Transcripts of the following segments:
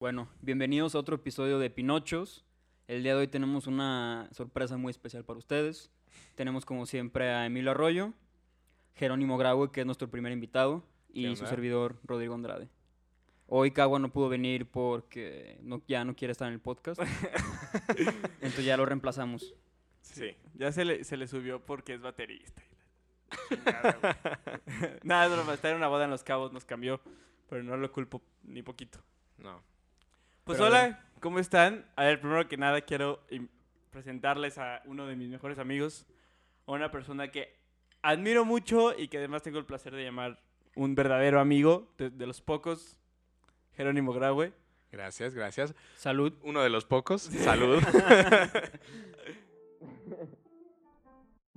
Bueno, bienvenidos a otro episodio de Pinochos. El día de hoy tenemos una sorpresa muy especial para ustedes. Tenemos como siempre a Emilio Arroyo, Jerónimo Graue, que es nuestro primer invitado, y ¿Qué su servidor Rodrigo Andrade. Hoy Cagua no pudo venir porque no, ya no quiere estar en el podcast. Entonces ya lo reemplazamos. Sí, ya se le, se le subió porque es baterista. Nada, es broma, estar en una boda en Los Cabos nos cambió, pero no lo culpo ni poquito. No. Pues Pero hola, ¿cómo están? A ver, primero que nada quiero presentarles a uno de mis mejores amigos, a una persona que admiro mucho y que además tengo el placer de llamar un verdadero amigo, de, de los pocos, Jerónimo Graue. Gracias, gracias. Salud. Uno de los pocos. Salud.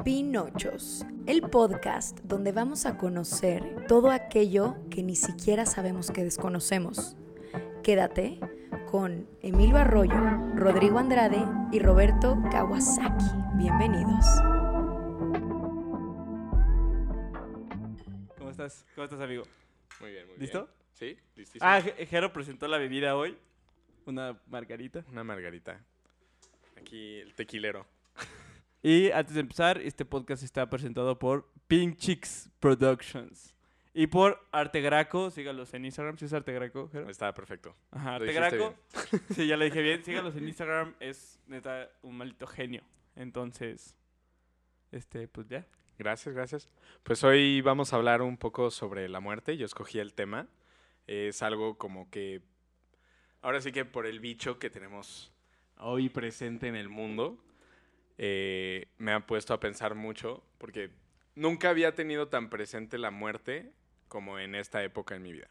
Pinochos, el podcast donde vamos a conocer todo aquello que ni siquiera sabemos que desconocemos. Quédate con Emilio Arroyo, Rodrigo Andrade y Roberto Kawasaki. Bienvenidos. ¿Cómo estás? ¿Cómo estás, amigo? Muy bien, muy ¿Listo? bien. Sí, listísimo. Ah, Je- Jero presentó la bebida hoy, una margarita. Una margarita. Aquí el tequilero. Y antes de empezar, este podcast está presentado por Pink Chicks Productions. Y por Arte Graco, sígalos en Instagram, si es Arte Graco, Jero? Estaba perfecto. Ajá, lo Arte dijiste Graco. Sí, ya lo dije bien. Sígalos en Instagram, es neta un maldito genio. Entonces, este, pues ya. Gracias, gracias. Pues hoy vamos a hablar un poco sobre la muerte. Yo escogí el tema. Es algo como que... Ahora sí que por el bicho que tenemos hoy presente en el mundo, eh, me ha puesto a pensar mucho, porque nunca había tenido tan presente la muerte como en esta época en mi vida.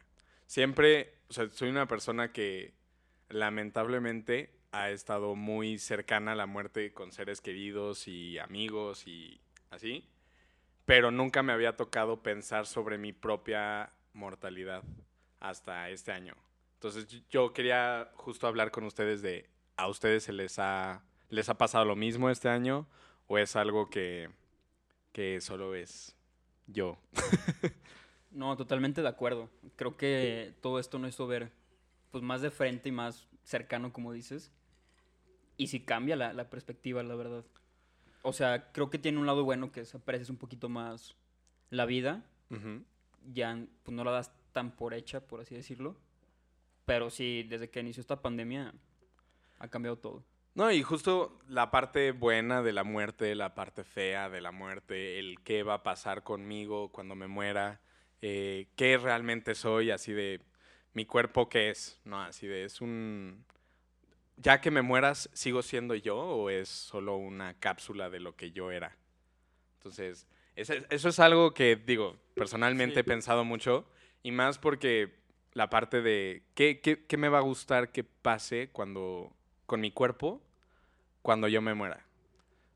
Siempre, o sea, soy una persona que lamentablemente ha estado muy cercana a la muerte con seres queridos y amigos y así, pero nunca me había tocado pensar sobre mi propia mortalidad hasta este año. Entonces yo quería justo hablar con ustedes de, ¿a ustedes se les ha, les ha pasado lo mismo este año o es algo que, que solo es yo? No, totalmente de acuerdo. Creo que todo esto nos hizo ver pues más de frente y más cercano, como dices. Y sí cambia la, la perspectiva, la verdad. O sea, creo que tiene un lado bueno que es aprecias un poquito más la vida. Ya pues, no la das tan por hecha, por así decirlo. Pero sí, desde que inició esta pandemia ha cambiado todo. No, y justo la parte buena de la muerte, la parte fea de la muerte, el qué va a pasar conmigo cuando me muera, eh, qué realmente soy, así de mi cuerpo qué es, ¿no? Así de es un... Ya que me mueras, ¿sigo siendo yo o es solo una cápsula de lo que yo era? Entonces, eso es algo que, digo, personalmente Sí. he pensado mucho y más porque la parte de qué, qué, qué me va a gustar que pase cuando con mi cuerpo cuando yo me muera.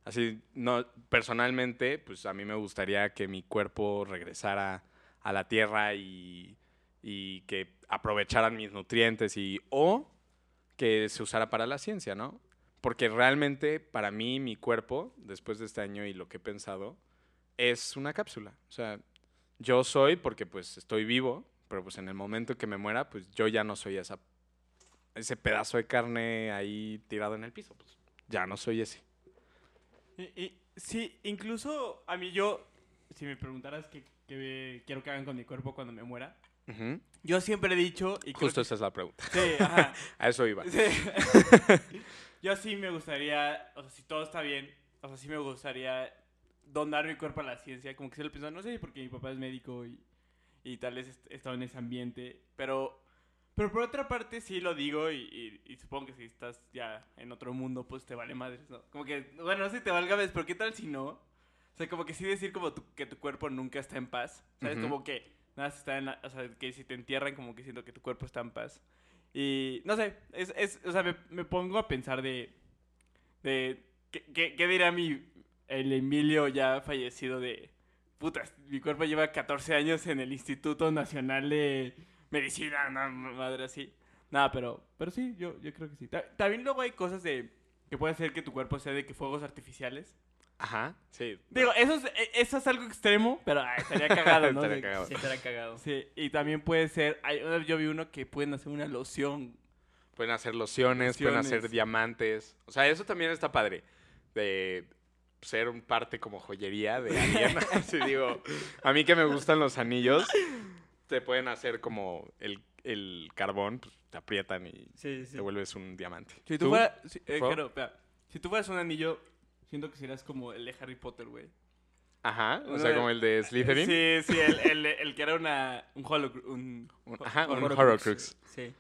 Así, no, personalmente, pues a mí me gustaría que mi cuerpo regresara a la tierra y, y que aprovecharan mis nutrientes y o que se usara para la ciencia, ¿no? Porque realmente para mí mi cuerpo, después de este año y lo que he pensado, es una cápsula. O sea, yo soy porque pues estoy vivo, pero pues en el momento que me muera, pues yo ya no soy esa, ese pedazo de carne ahí tirado en el piso. Pues ya no soy ese. Y, sí, incluso a mí yo, si me preguntaras qué, qué quiero que hagan con mi cuerpo cuando me muera, yo siempre he dicho... Y Justo que- esa es la pregunta. Sí, ajá. A eso iba. Sí. Yo sí me gustaría, o sea, si todo está bien, o sea, sí me gustaría donar mi cuerpo a la ciencia. Como que se lo pienso, no sé, porque mi papá es médico y, y tal vez he estado en ese ambiente. Pero, pero por otra parte sí lo digo y, y- y supongo que si estás ya en otro mundo, pues te vale madres, ¿no? Como que, bueno, no sé si te valga madres, pero ¿qué tal si no? O sea, como que sí decir como tu- que tu cuerpo nunca está en paz. ¿Sabes? Ujú. Como que nada más está en la- O sea, que si te entierran, como que siento que tu cuerpo está en paz. Y no sé, es, es, o sea, me, me pongo a pensar de, de ¿qué, qué, qué dirá mi, el Emilio ya fallecido de, putas, mi cuerpo lleva 14 años en el Instituto Nacional de Medicina, una madre así. Nada, pero, pero sí, yo, yo creo que sí. Ta- También luego hay cosas de, que puede ser que tu cuerpo sea de que fuegos artificiales. Ajá, sí. Digo, eso es, e- eso es algo extremo, pero ay, estaría cagado, ¿no? Estaría cagado. Sí, estará cagado. Sí, y también puede ser, hay, yo vi uno que pueden hacer una loción Pueden hacer lociones, pueden hacer diamantes. O sea, eso también está padre. De ser un parte como joyería de alguien. Así digo, a mí que me gustan los anillos, te pueden hacer como el, el carbón, pues, te aprietan y Sí, sí. te vuelves un diamante. Si tú, ¿Tú? fueras... si- eh. Si tú fueras un anillo, siento que serías como el de Harry Potter, güey. Ajá, o sea, como el de Slytherin. Sí, sí, el, el, el que era una, un holocru... Un, Un- ajá, un Horrocrux. Horrocrux. Sí.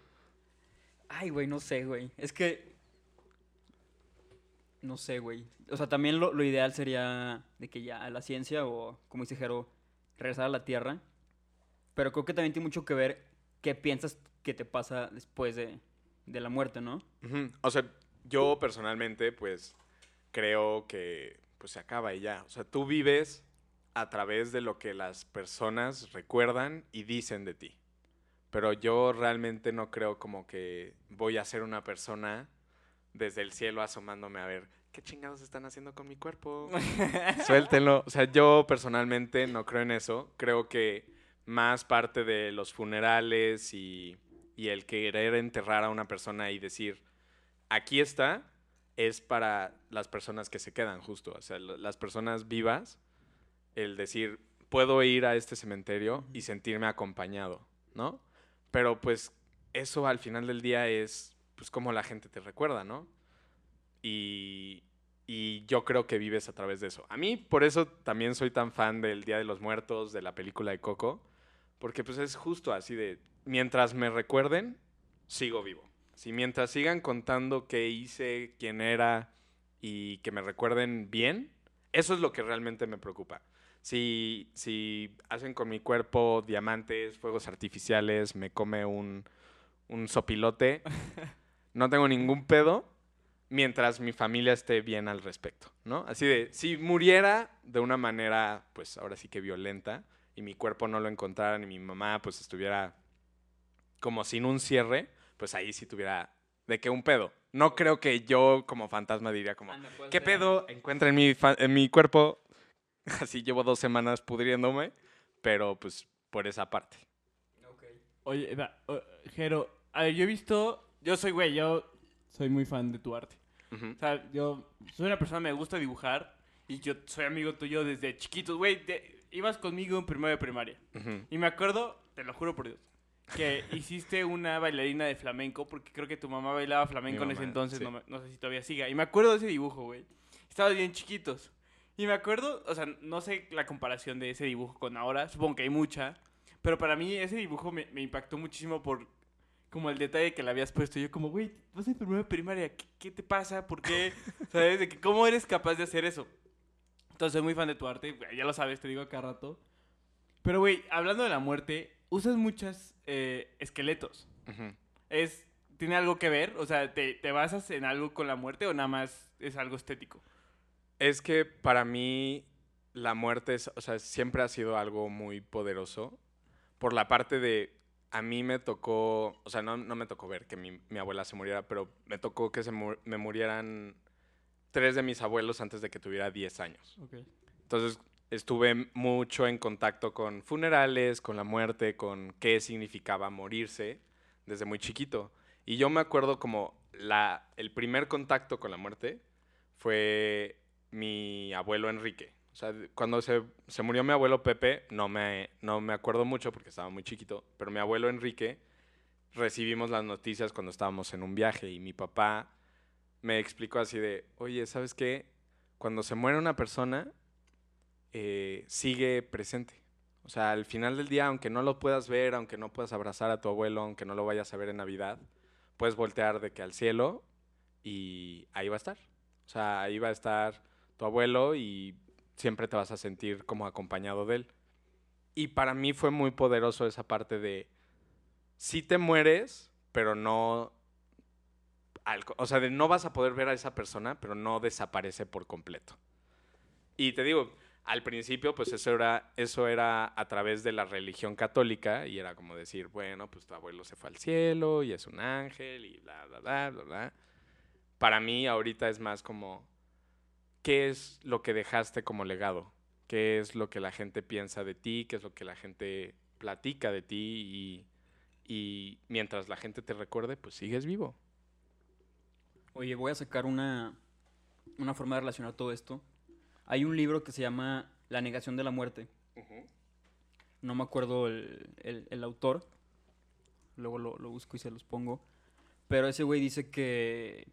Ay, güey, no sé, güey. Es que. No sé, güey. O sea, también lo, lo ideal sería de que ya la ciencia o, como dice Jero, regresar a la Tierra. Pero creo que también tiene mucho que ver qué piensas que te pasa después de, de la muerte, ¿no? O sea, yo personalmente, pues, creo que pues se acaba y ya. O sea, tú vives a través de lo que las personas recuerdan y dicen de ti. Pero yo realmente no creo como que voy a ser una persona desde el cielo asomándome a ver qué chingados están haciendo con mi cuerpo. Suéltenlo. O sea, yo personalmente no creo en eso. Creo que más parte de los funerales y, y el querer enterrar a una persona y decir, aquí está, es para las personas que se quedan, justo. O sea, las personas vivas, el decir, puedo ir a este cementerio y sentirme acompañado, ¿no? Pero pues eso al final del día es pues como la gente te recuerda, ¿no? Y, y yo creo que vives a través de eso. A mí por eso también soy tan fan del Día de los Muertos, de la película de Coco, porque pues es justo así de, mientras me recuerden, sigo vivo. Si mientras sigan contando qué hice, quién era y que me recuerden bien, eso es lo que realmente me preocupa. Si, si hacen con mi cuerpo diamantes, fuegos artificiales, me come un, un sopilote, no tengo ningún pedo mientras mi familia esté bien al respecto, ¿no? Así de, si muriera de una manera, pues ahora sí que violenta, y mi cuerpo no lo encontrara, ni mi mamá pues estuviera como sin un cierre, pues ahí sí tuviera de qué un pedo. No creo que yo como fantasma diría como, ¿qué pedo? Encuentra en mi, en mi cuerpo, así llevo dos semanas pudriéndome, pero pues por esa parte. Oye, va, o- Jero, a ver, yo he visto... Yo soy, güey, yo soy muy fan de tu arte. Ujú. O sea, yo soy una persona, me gusta dibujar. Y yo soy amigo tuyo desde chiquitos, güey. Ibas conmigo en primero de primaria. Ujú. Y me acuerdo, te lo juro por Dios, que hiciste una bailarina de flamenco, porque creo que tu mamá bailaba flamenco en ese mamá, entonces, sí. no, no sé si todavía siga. Y me acuerdo de ese dibujo, güey. Estabas bien chiquitos. Y me acuerdo, o sea, no sé la comparación de ese dibujo con ahora, supongo que hay mucha, pero para mí ese dibujo me, me impactó muchísimo por como el detalle que le habías puesto. Yo como, güey, vas en primero de primaria, ¿qué, qué te pasa? ¿Por qué? ¿Sabes? De que, ¿Cómo eres capaz de hacer eso? Entonces soy muy fan de tu arte, ya lo sabes, te digo cada rato. Pero, güey, hablando de la muerte, usas muchos esqueletos. Ujú. Es, ¿Tiene algo que ver? O sea, ¿te, ¿te basas en algo con la muerte o nada más es algo estético? Es que para mí la muerte es, o sea, siempre ha sido algo muy poderoso. Por la parte de, a mí me tocó, o sea, no, no me tocó ver que mi, mi abuela se muriera, pero me tocó que se mu- me murieran tres de mis abuelos antes de que tuviera 10 años. Entonces estuve mucho en contacto con funerales, con la muerte, con qué significaba morirse desde muy chiquito. Y yo me acuerdo como la, el primer contacto con la muerte fue mi abuelo Enrique. O sea, cuando se, se murió mi abuelo Pepe, no me, no me acuerdo mucho porque estaba muy chiquito, pero mi abuelo Enrique recibimos las noticias cuando estábamos en un viaje y mi papá me explicó así de, oye, ¿sabes qué? Cuando se muere una persona, eh, sigue presente. O sea, al final del día, aunque no lo puedas ver, aunque no puedas abrazar a tu abuelo, aunque no lo vayas a ver en Navidad, puedes voltear de que al cielo y ahí va a estar. O sea, ahí va a estar tu abuelo y siempre te vas a sentir como acompañado de él. Y para mí fue muy poderoso esa parte de, sí te mueres, pero no... o sea, de no vas a poder ver a esa persona, pero no desaparece por completo. Y te digo, al principio, pues eso era, eso era a través de la religión católica y era como decir, bueno, pues tu abuelo se fue al cielo y es un ángel y bla, bla, bla, bla, bla. Para mí ahorita es más como, ¿qué es lo que dejaste como legado? ¿Qué es lo que la gente piensa de ti? ¿Qué es lo que la gente platica de ti? Y, y mientras la gente te recuerde, pues sigues vivo. Oye, voy a sacar una, una forma de relacionar todo esto. Hay un libro que se llama La negación de la muerte. No me acuerdo el, el- el autor. Luego lo, lo busco y se los pongo. Pero ese güey dice que,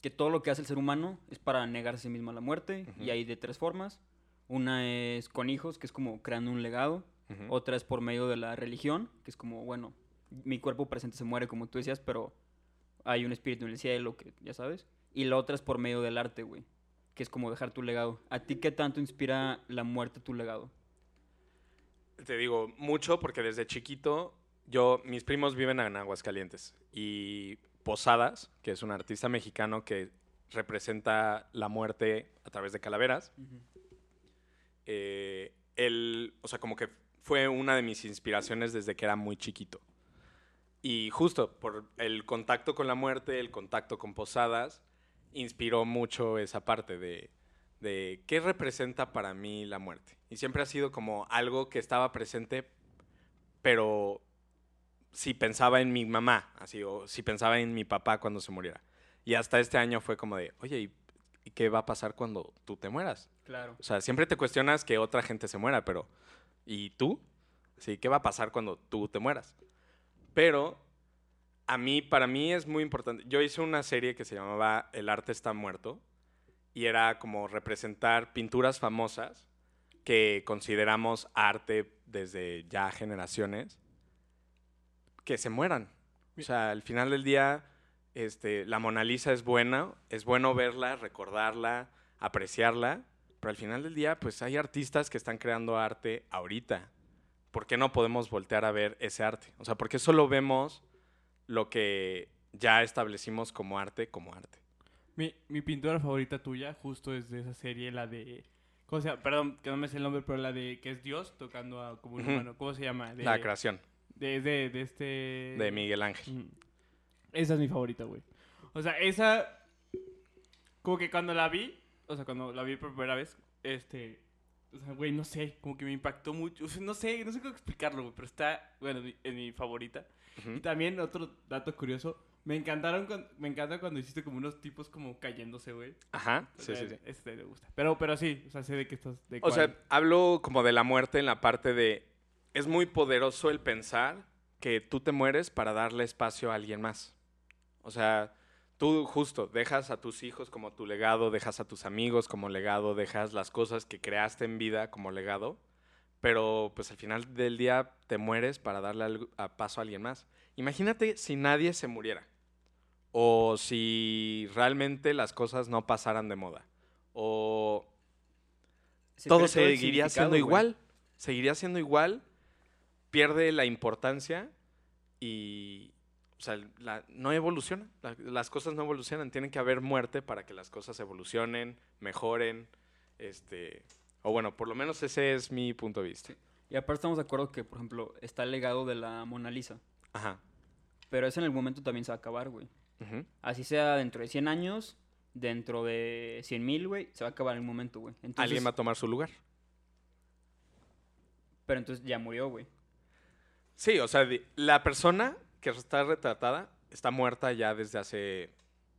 que todo lo que hace el ser humano es para negar a sí mismo a la muerte. Y hay de tres formas. Una es con hijos, que es como creando un legado. Otra es por medio de la religión, que es como, bueno, mi cuerpo presente se muere, como tú decías, pero hay un espíritu en el cielo, que ya sabes. Y la otra es por medio del arte, güey, que es como dejar tu legado. ¿A ti qué tanto inspira la muerte tu legado? Te digo mucho porque desde chiquito yo, mis primos viven en Aguascalientes y Posadas, que es un artista mexicano que representa la muerte a través de calaveras, eh, él, o sea, como que fue una de mis inspiraciones desde que era muy chiquito. Y justo por el contacto con la muerte, el contacto con Posadas, inspiró mucho esa parte de, de qué representa para mí la muerte. Y siempre ha sido como algo que estaba presente, pero si pensaba en mi mamá, así, o si pensaba en mi papá cuando se muriera. Y hasta este año fue como de, oye, ¿y, y qué va a pasar cuando tú te mueras? Claro. O sea, siempre te cuestionas que otra gente se muera, pero ¿y tú? Sí, ¿qué va a pasar cuando tú te mueras? Pero a mí, para mí es muy importante. Yo hice una serie que se llamaba El arte está muerto y era como representar pinturas famosas que consideramos arte desde ya generaciones que se mueran. O sea, al final del día, este, la Mona Lisa es buena, es bueno verla, recordarla, apreciarla, pero al final del día, pues hay artistas que están creando arte ahorita. ¿Por qué no podemos voltear a ver ese arte? O sea, ¿por qué solo vemos lo que ya establecimos como arte como arte? Mi, mi pintura favorita tuya justo es de esa serie, la de... ¿Cómo se llama? Perdón, que no me sé el nombre, pero la de que es Dios tocando a como un humano. ¿Cómo se llama? De, La creación De, de, de este... de Miguel Ángel. Esa es mi favorita, güey. O sea, esa... Como que cuando la vi, o sea, cuando la vi por primera vez, este... O sea, güey, no sé, como que me impactó mucho. O sea, no sé, no sé cómo explicarlo, güey, pero está, bueno, en mi favorita. Ujú. Y también otro dato curioso, me encantaron, cuan- me encanta cuando hiciste como unos tipos como cayéndose, güey. Ajá, O sí, sea, sí, sí. Ese me gusta. Pero, pero sí, o sea, sé de qué estás... De O cuál. sea, hablo como de la muerte en la parte de... Es muy poderoso el pensar que tú te mueres para darle espacio a alguien más. O sea, tú justo dejas a tus hijos como tu legado, dejas a tus amigos como legado, dejas las cosas que creaste en vida como legado, pero pues al final del día te mueres para darle algo- a paso a alguien más. Imagínate si nadie se muriera o si realmente las cosas no pasaran de moda o todo seguiría siendo igual. Seguiría siendo igual. Pierde la importancia y. O sea, la- no evoluciona. La- las cosas no evolucionan. Tienen que haber muerte para que las cosas evolucionen, mejoren. Este. O bueno, por lo menos ese es mi punto de vista. Y aparte estamos de acuerdo que, por ejemplo, está el legado de la Mona Lisa. Ajá. Pero eso en el momento también se va a acabar, güey. Ujú. Así sea dentro de 100 años, dentro de 100 mil, güey, se va a acabar en el momento, güey. Entonces, Alguien va a tomar su lugar. Pero entonces ya murió, güey. Sí, o sea, la persona que está retratada está muerta ya desde hace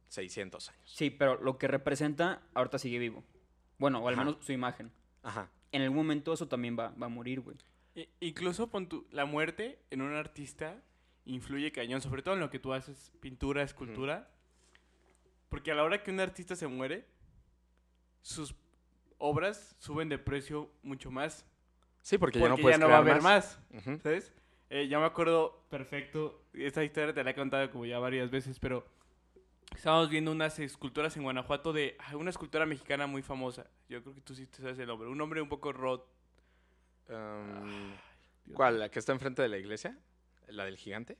600 años. Sí, pero lo que representa ahorita sigue vivo. Bueno, o al Ajá. menos su imagen. Ajá. En algún momento eso también va, va a morir, güey. I- incluso pon tu- la muerte en un artista influye cañón, sobre todo en lo que tú haces, pintura, escultura. Porque a la hora que un artista se muere, sus obras suben de precio mucho más. Sí, porque, ya Porque no puedes ya no va a crear haber más, Ujú. ¿sabes? Eh, ya me acuerdo perfecto, esta historia te la he contado como ya varias veces, pero estábamos viendo unas esculturas en Guanajuato de una escultora mexicana muy famosa. Yo creo que tú sí te sabes el nombre. Un nombre un poco rot. Um, ¿Cuál? ¿La que está enfrente de la iglesia? ¿La del gigante?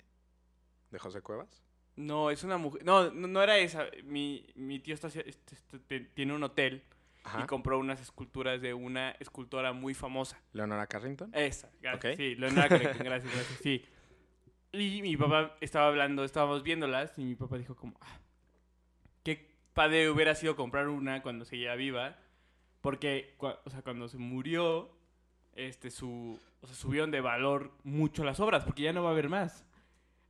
¿De José Cuevas? No, es una mujer. No, no, no era esa. Mi, mi tío está, este- este- te- tiene un hotel Ajá. y compró unas esculturas de una escultora muy famosa. ¿Leonora Carrington? Esa, gracias. Sí, Leonora Carrington, gracias, gracias. Sí. Y mi papá estaba hablando, estábamos viéndolas y mi papá dijo como, "Ah, padre hubiera sido comprar una cuando seguía viva, porque, o sea, cuando se murió, este, su, o sea, subieron de valor mucho las obras, porque ya no va a haber más.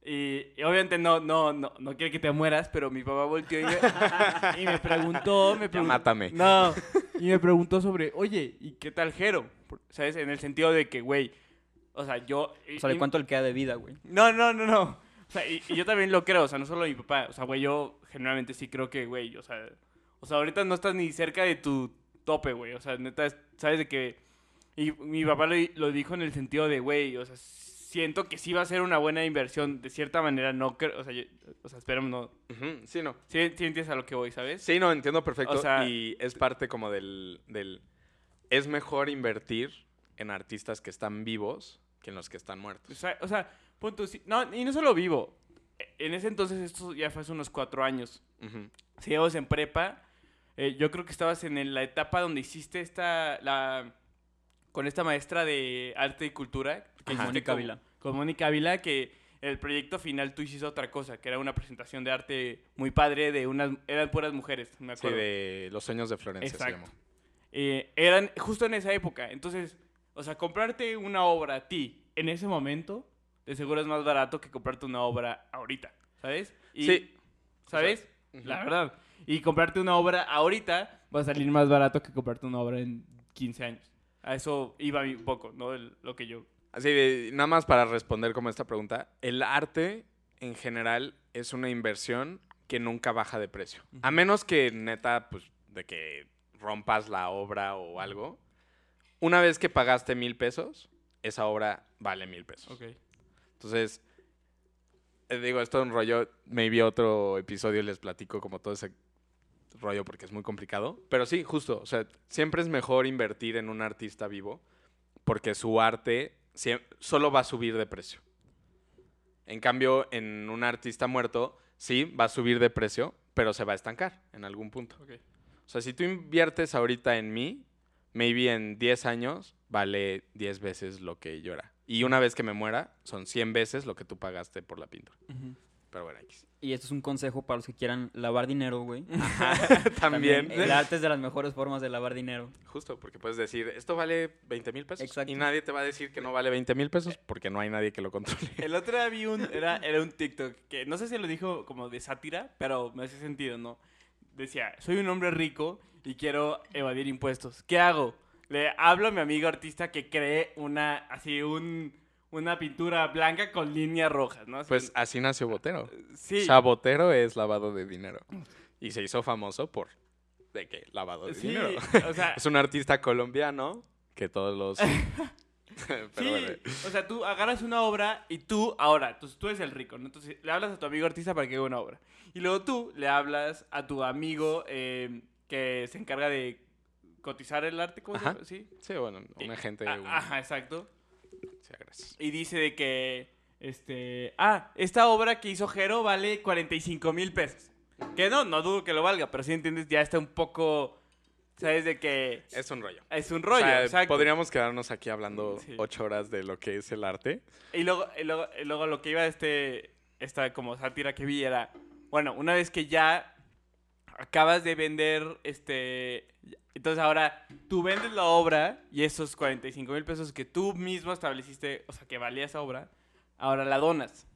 Y, y obviamente no, no, no, no quiere que te mueras, pero mi papá volteó y me, y me preguntó, me preguntó, mátame. no, y me preguntó sobre, oye, ¿y qué tal Jero? ¿Sabes? En el sentido de que, güey, o sea, yo... O sea, ¿de cuánto le queda de vida, güey? No, no, no, no. O sea, y, y yo también lo creo, o sea, no solo mi papá. O sea, güey, yo generalmente sí creo que, güey, o sea... O sea, ahorita no estás ni cerca de tu tope, güey. O sea, neta, es- sabes de que... Y mi papá lo, lo dijo en el sentido de, güey, o sea, siento que sí va a ser una buena inversión. De cierta manera, no creo... O sea, yo- o sea esperemos no... Ujú, Sí, no. Sí, sí entiendes a lo que voy, ¿sabes? Sí, no, entiendo perfecto. O sea- y es parte como del, del... Es mejor invertir en artistas que están vivos que en los que están O muertos. sea, o sea punto, sí- no, y no solo vivo. En ese entonces, esto ya fue hace unos cuatro años. Ujú. Si íbamos en prepa, eh, yo creo que estabas en el- la etapa donde hiciste esta, la, con esta maestra de arte y cultura. Que Ajá. Mónica con- Ávila. Con Mónica Ávila, que el proyecto final tú hiciste otra cosa, que era una presentación de arte muy padre de unas, eran puras mujeres, me Sí, acuerdo. de Los Sueños de Florencia se Exacto. llamó. Eh, eran justo en esa época. Entonces, o sea, comprarte una obra a ti en ese momento, de seguro es más barato que comprarte una obra ahorita, ¿sabes? Y, Sí. ¿Sabes? Ujú. La verdad. Y comprarte una obra ahorita va a salir más barato que comprarte una obra en 15 años. A eso iba un poco, ¿no? El- lo que yo... Así nada más para responder como esta pregunta, el arte en general es una inversión que nunca baja de precio. A menos que neta, pues, de que rompas la obra o algo. Una vez que pagaste mil pesos, esa obra vale mil pesos. Entonces, eh, digo, esto es un rollo, maybe otro episodio les platico como todo ese rollo porque es muy complicado. Pero sí, justo, o sea, siempre es mejor invertir en un artista vivo porque su arte solo va a subir de precio. En cambio, en un artista muerto, sí, va a subir de precio, pero se va a estancar en algún punto. O sea, si tú inviertes ahorita en mí, maybe en 10 años vale 10 veces lo que yo era. Y una vez que me muera, son 100 veces lo que tú pagaste por la pintura. Pero bueno, X. Y esto es un consejo para los que quieran lavar dinero, güey. También. El arte es de las mejores formas de lavar dinero. Justo, porque puedes decir, esto vale 20 mil pesos. Exacto. Y nadie te va a decir que no vale 20 mil pesos porque no hay nadie que lo controle. El otro día vi un, era, era un TikTok que no sé si lo dijo como de sátira, pero me hace sentido, ¿no? Decía, soy un hombre rico y quiero evadir impuestos. ¿Qué hago? Le hablo a mi amigo artista que cree una, así, un, una pintura blanca con líneas rojas, ¿no? Así- Pues así nació Botero. sí. O sea, Botero es lavado de dinero. Y se hizo famoso por... ¿De qué? Lavado de Sí, dinero. o sea, Es un artista colombiano que todos los... Pero sí, bueno. o sea, tú agarras una obra y tú, ahora, tú, tú eres el rico, ¿no? Entonces le hablas a tu amigo artista para que haga una obra. Y luego tú le hablas a tu amigo eh, que se encarga de cotizar el arte, ¿cómo se Ajá. llama? Sí. Sí, bueno, un agente... Ajá, exacto. Sí, gracias. Y dice de que, este, ah, esta obra que hizo Jero vale 45 mil pesos. Que no, no dudo que lo valga, pero si entiendes, ya está un poco, ¿sabes? De que Es un rollo. es un rollo, O sea, podríamos quedarnos aquí hablando Sí. ocho horas de lo que es el arte. Y luego, y luego, y luego lo que iba este, esta como sátira que vi era, bueno, una vez que ya acabas de vender, este, entonces ahora tú vendes la obra y esos 45 mil pesos que tú mismo estableciste, o sea, que valía esa obra, ahora la donas.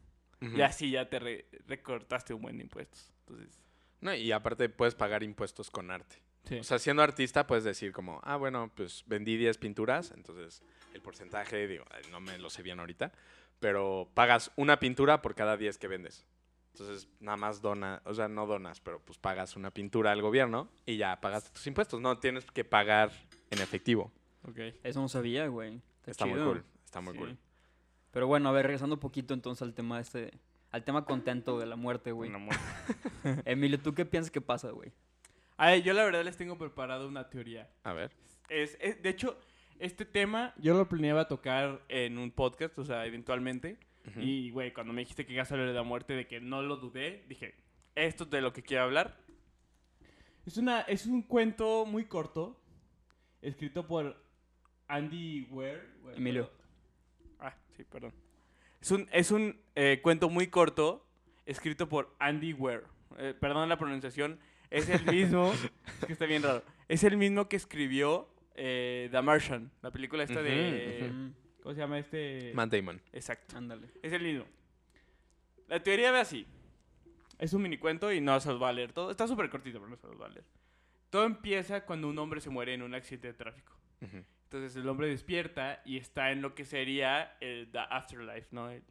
Y así ya te re- recortaste un buen de impuestos. Entonces, No, y aparte puedes pagar impuestos con arte. sí. O sea, siendo artista puedes decir como, ah, bueno, pues vendí 10 pinturas, entonces el porcentaje, digo, no me lo sé bien ahorita, pero pagas una pintura por cada 10 que vendes. Entonces, nada más dona, o sea, no donas, pero pues pagas una pintura al gobierno y ya pagaste tus impuestos. No tienes que pagar en efectivo. ok. Eso no sabía, güey. Está muy chido. cool, está muy Sí. cool. Pero bueno, a ver, regresando un poquito entonces al tema este, al tema contento de la muerte, güey. Un amor. Emilio, ¿tú qué piensas que pasa, güey? Ay, yo la verdad les tengo preparado una teoría. A ver. Es, es- de hecho, este tema yo lo planeaba tocar en un podcast, o sea, eventualmente. Ujú. Y, güey, cuando me dijiste que ibas a hablar de la muerte, de que no lo dudé, dije, esto es de lo que quiero hablar. Es, una, es un cuento muy corto, escrito por Andy Weir. Weir- Emilio. Ah, sí, perdón. Es un, es un eh, cuento muy corto, escrito por Andy Weir. Eh, perdón la pronunciación. Es el mismo, es que está bien raro. Es el mismo que escribió eh, The Martian, la película esta de... Ujú, Mm, ¿Cómo se llama este? Matt Damon. Exacto. ándale. Es el mismo. La teoría ve así. Es un mini cuento y no se los va a leer todo. Está súper cortito, pero no se los va a leer. Todo empieza cuando un hombre se muere en un accidente de tráfico. Ujú. Entonces el hombre despierta y está en lo que sería el the afterlife, ¿no? El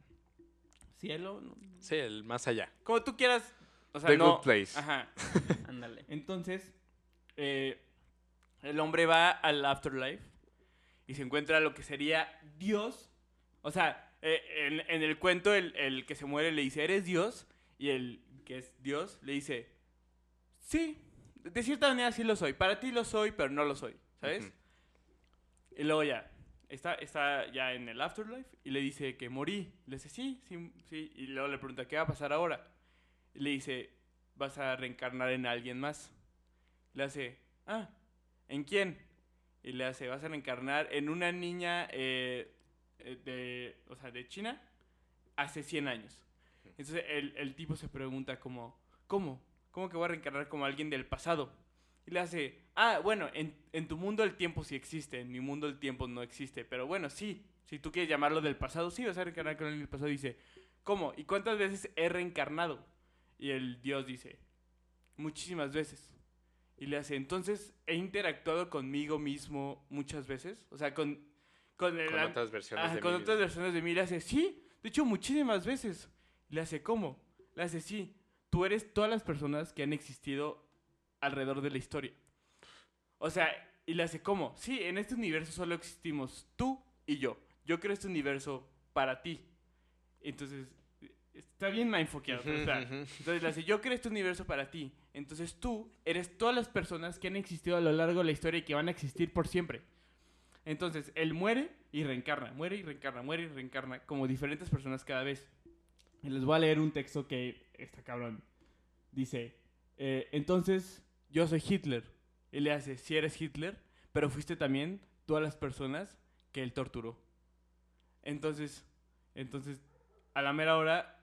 cielo, ¿no? Sí, el más allá. como tú quieras. O sea, The no. good place. Ajá. Ándale. Entonces, eh, el hombre va al afterlife y se encuentra lo que sería Dios. O sea, eh, en, en el cuento el, el que se muere le dice, ¿eres Dios? Y el que es Dios le dice, sí, de cierta manera sí lo soy. Para ti lo soy, pero no lo soy, ¿sabes? Ujú. Y luego ya, está, está ya en el afterlife y le dice que morí. Le dice, sí, sí, sí. Y luego le pregunta, ¿qué va a pasar ahora? Y le dice, vas a reencarnar en alguien más. Le hace, ah, ¿en quién? Y le hace, vas a reencarnar en una niña eh, eh, de, o sea, de China hace 100 años. Entonces el, el tipo se pregunta como, ¿cómo? ¿Cómo que voy a reencarnar como alguien del pasado? Y le hace, ah, bueno, en, en tu mundo el tiempo sí existe, en mi mundo el tiempo no existe, pero bueno, sí, si tú quieres llamarlo del pasado, sí vas a reencarnar con alguien del pasado. Dice, ¿cómo? ¿Y cuántas veces he reencarnado? Y el dios dice, muchísimas veces. Y le hace, entonces, ¿he interactuado conmigo mismo muchas veces? O sea, con... Con, el Con otras versiones Ajá, de con mí otras mismo. versiones de mí. Le hace, sí, de hecho, muchísimas veces. Le hace, ¿cómo? Le hace, sí, tú eres todas las personas que han existido alrededor de la historia. O sea, y le hace, ¿cómo? Sí, en este universo solo existimos tú y yo. Yo creo este universo para ti. Entonces, está bien mindfuckeado. pero, entonces le hace, yo creo este universo para ti. Entonces tú eres todas las personas que han existido a lo largo de la historia y que van a existir por siempre. Entonces, él muere y reencarna, muere y reencarna, muere y reencarna, como diferentes personas cada vez. Y les voy a leer un texto que está cabrón. Dice, eh, entonces yo soy Hitler. Y le hace, si eres Hitler, pero fuiste también todas las personas que él torturó. Entonces, entonces, a la mera hora,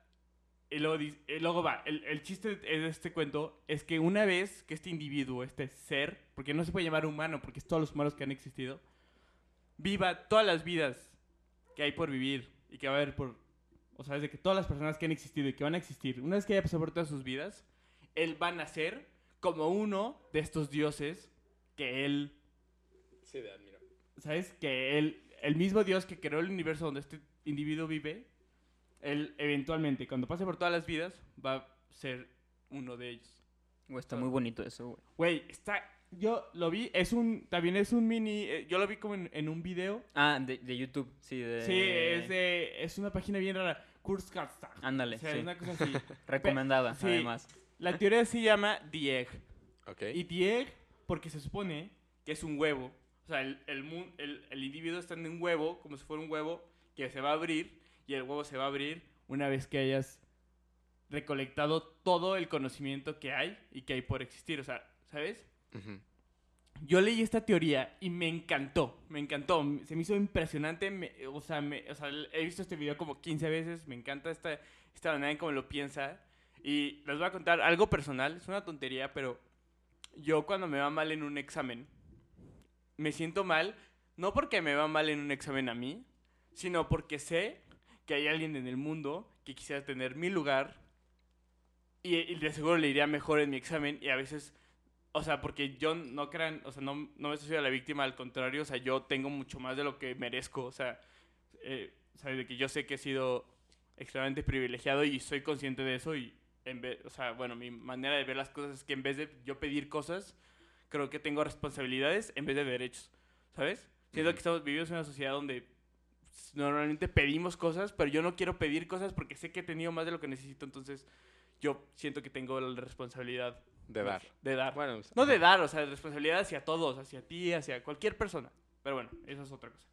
y luego, dice- y luego va, el, el chiste de este cuento es que una vez que este individuo, este ser, porque no se puede llamar humano, porque es todos los humanos que han existido, viva todas las vidas que hay por vivir y que va a haber por... O sea, de que todas las personas que han existido y que van a existir, una vez que haya pasado por todas sus vidas, él va a nacer como uno de estos dioses que él Sí, de admiro. ¿sabes? Que él, el mismo Dios que creó el universo donde este individuo vive, él eventualmente, cuando pase por todas las vidas, va a ser uno de ellos. Güey, está muy bonito eso, güey. Güey, está... Yo lo vi, es un... También es un mini... eh, yo lo vi como en, en un video. Ah, de, de YouTube, sí, de... Sí, es de... Es una página bien rara. Kurzkasta. Ándale, O sea, sí. es una cosa así. Recomendada, Sí. además. La teoría se llama The Egg. Ok. Y The Egg, porque se supone que es un huevo. O sea, el, el, mu- el- el individuo está en un huevo, como si fuera un huevo, que se va a abrir. Y el huevo se va a abrir una vez que hayas recolectado todo el conocimiento que hay y que hay por existir. O sea, ¿sabes? Ujú. Yo leí esta teoría y me encantó, me encantó, se me hizo impresionante, me- o, sea, me- o sea, he visto este video como 15 veces, me encanta esta, esta manera en cómo lo piensa y les voy a contar algo personal, es una tontería, pero yo cuando me va mal en un examen, me siento mal, no porque me va mal en un examen a mí, sino porque sé que hay alguien en el mundo que quisiera tener mi lugar y, y de seguro le iría mejor en mi examen y a veces o sea, porque yo no crean, o sea, no, no me estoy la víctima, al contrario, o sea, yo tengo mucho más de lo que merezco, o sea, eh, o sea, de que yo sé que he sido extremadamente privilegiado y soy consciente de eso y, en vez, o sea, bueno, mi manera de ver las cosas es que en vez de yo pedir cosas, creo que tengo responsabilidades en vez de derechos, ¿sabes? Siento Ujú. que estamos vivimos en una sociedad donde normalmente pedimos cosas, pero yo no quiero pedir cosas porque sé que he tenido más de lo que necesito, entonces yo siento que tengo la responsabilidad De dar. de dar. Bueno, No de dar, o sea, de responsabilidad hacia todos, hacia ti, hacia cualquier persona. Pero bueno, eso es otra cosa.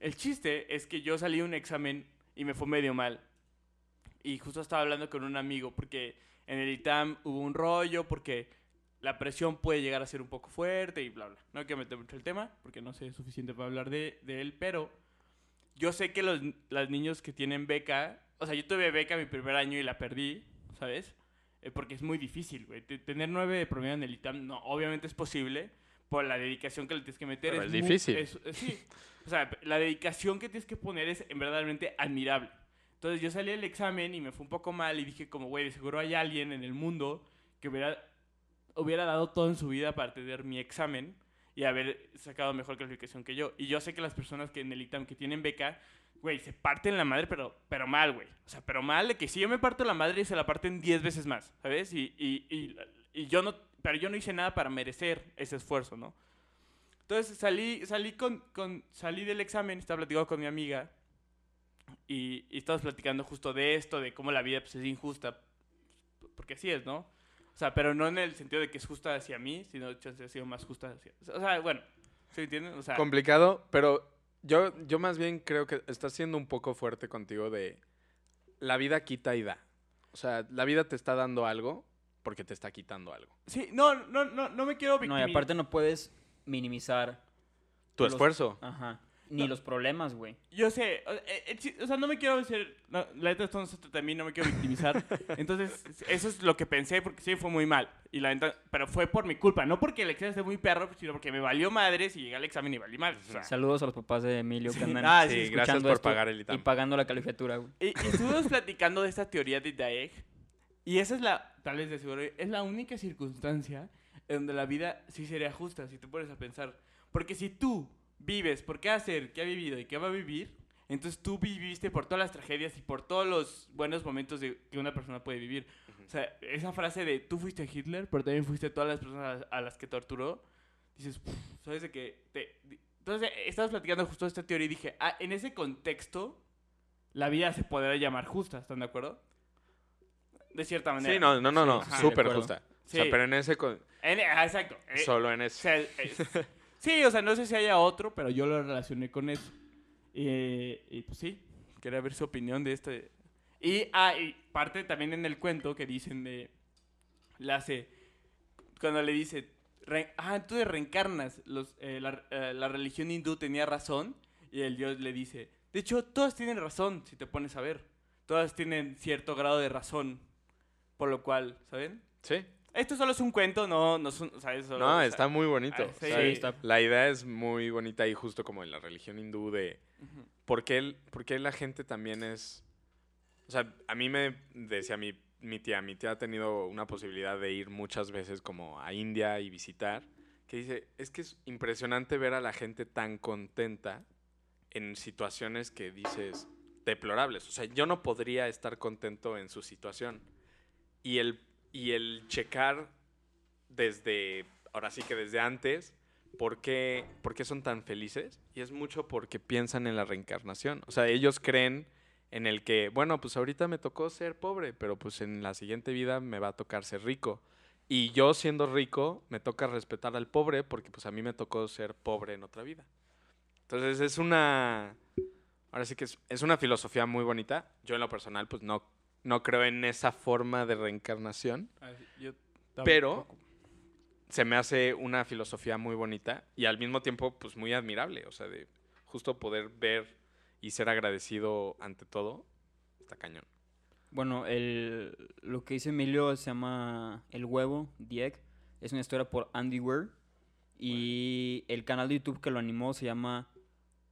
El chiste es que yo salí a un examen y me fue medio mal. Y justo estaba hablando con un amigo porque en el ITAM hubo un rollo, porque la presión puede llegar a ser un poco fuerte y bla, bla. No hay que meter mucho el tema porque no sé suficiente para hablar de, de él, pero yo sé que los, los niños que tienen beca, o sea, yo tuve beca mi primer año y la perdí, ¿sabes? Eh, porque es muy difícil, güey. Te- Tener nueve de promedio en el ITAM, no, obviamente es posible por la dedicación que le tienes que meter. Pero es muy- difícil. es- es- sí, o sea, la dedicación que tienes que poner es en verdaderamente admirable. Entonces yo salí del examen y me fue un poco mal y dije como, güey, seguro hay alguien en el mundo que hubiera, hubiera dado todo en su vida para tener mi examen y haber sacado mejor calificación que yo. Y yo sé que las personas que en el ITAM que tienen beca, güey, se parten la madre, pero, pero mal, güey. O sea, pero mal de que si yo me parto la madre, se la parten 10 veces más, ¿sabes? Y, y, y, y yo no, pero yo no hice nada para merecer ese esfuerzo, ¿no? Entonces salí, salí, con, con, salí del examen, estaba platicando con mi amiga y, y estábamos platicando justo de esto, de cómo la vida pues, es injusta, porque así es, ¿no? O sea, pero no en el sentido de que es justa hacia mí, sino chance ha sido más justa hacia... O sea, bueno, ¿se entienden? O sea, Complicado, pero yo, yo más bien creo que estás siendo un poco fuerte contigo de la vida quita y da. O sea, la vida te está dando algo porque te está quitando algo. sí, no, no, no, no me quiero No, y victimizar. aparte no puedes minimizar. Tu los- esfuerzo. Ajá. Ni los problemas, güey. Yo sé, o, eh, eh, sí, o sea, no me quiero ser, no, la neta esto no se trata de mí, no me quiero victimizar. Entonces, eso es lo que pensé porque sí fue muy mal. Y la neta, pero fue por mi culpa, no porque el examen esté muy perro, sino porque me valió madres y llegué al examen y valí madres. o sea. Saludos a los papás de Emilio que andan Ah, Sí, sí, gracias por esto pagar el y ITAM. pagando la calificatura, güey. Y, y estuvimos platicando de esta teoría de Daeg. Y esa es la, tal vez de seguro, es la única circunstancia en donde la vida sí sería justa, si te pones a pensar. Porque si tú vives por qué hacer, qué ha vivido y qué va a vivir, entonces tú viviste por todas las tragedias y por todos los buenos momentos de, que una persona puede vivir. O sea, esa frase de tú fuiste Hitler, pero también fuiste todas las personas a las, a las que torturó, dices, ¿sabes de qué? Te- di- entonces, eh, estabas platicando justo esta teoría y dije, ah, en ese contexto, la vida se podrá llamar justa, ¿están de acuerdo? De cierta manera. Sí, no, no, no, no. Súper acuerdo. justa. O sea, Sí. pero en ese... con- En- ah, exacto. Eh, Solo en o ese. sea, es- sí, o sea, no sé si haya otro, pero yo lo relacioné con eso. Y pues sí, quería ver su opinión de este. Y, ah, parte también en el cuento que dicen de. La hace. Cuando le dice. re- ah, tú de reencarnas. Eh, la, eh, la religión hindú tenía razón. Y el dios le dice. De hecho, todas tienen razón, si te pones a ver. Todas tienen cierto grado de razón. Por lo cual, ¿saben? Sí. Esto solo es un cuento, no, no, es un- ¿sabes? Solo- No, o sea, está muy bonito. ah, sí. está- La idea es muy bonita y justo como en la religión hindú de... Ujú. ¿Por qué, el- por qué la gente también es... O sea, a mí me decía mi, mi tía, mi tía ha tenido una posibilidad de ir muchas veces como a India y visitar, que dice, es que es impresionante ver a la gente tan contenta en situaciones que dices deplorables. O sea, yo no podría estar contento en su situación. Y el, y el checar desde, ahora sí que desde antes, ¿por qué, por qué son tan felices? Y es mucho porque piensan en la reencarnación. O sea, ellos creen en el que, bueno, pues ahorita me tocó ser pobre, pero pues en la siguiente vida me va a tocar ser rico. Y yo siendo rico, me toca respetar al pobre porque pues a mí me tocó ser pobre en otra vida. Entonces es una... Ahora sí que es, es una filosofía muy bonita. Yo en lo personal pues no, no creo en esa forma de reencarnación. Ah, yo Pero-. Se me hace una filosofía muy bonita y al mismo tiempo pues muy admirable. O sea, de justo poder ver y ser agradecido ante todo, está cañón. Bueno, el, lo que dice Emilio se llama El Huevo, Egg. Es una historia por Andy Weir. Y el canal de YouTube que lo animó se llama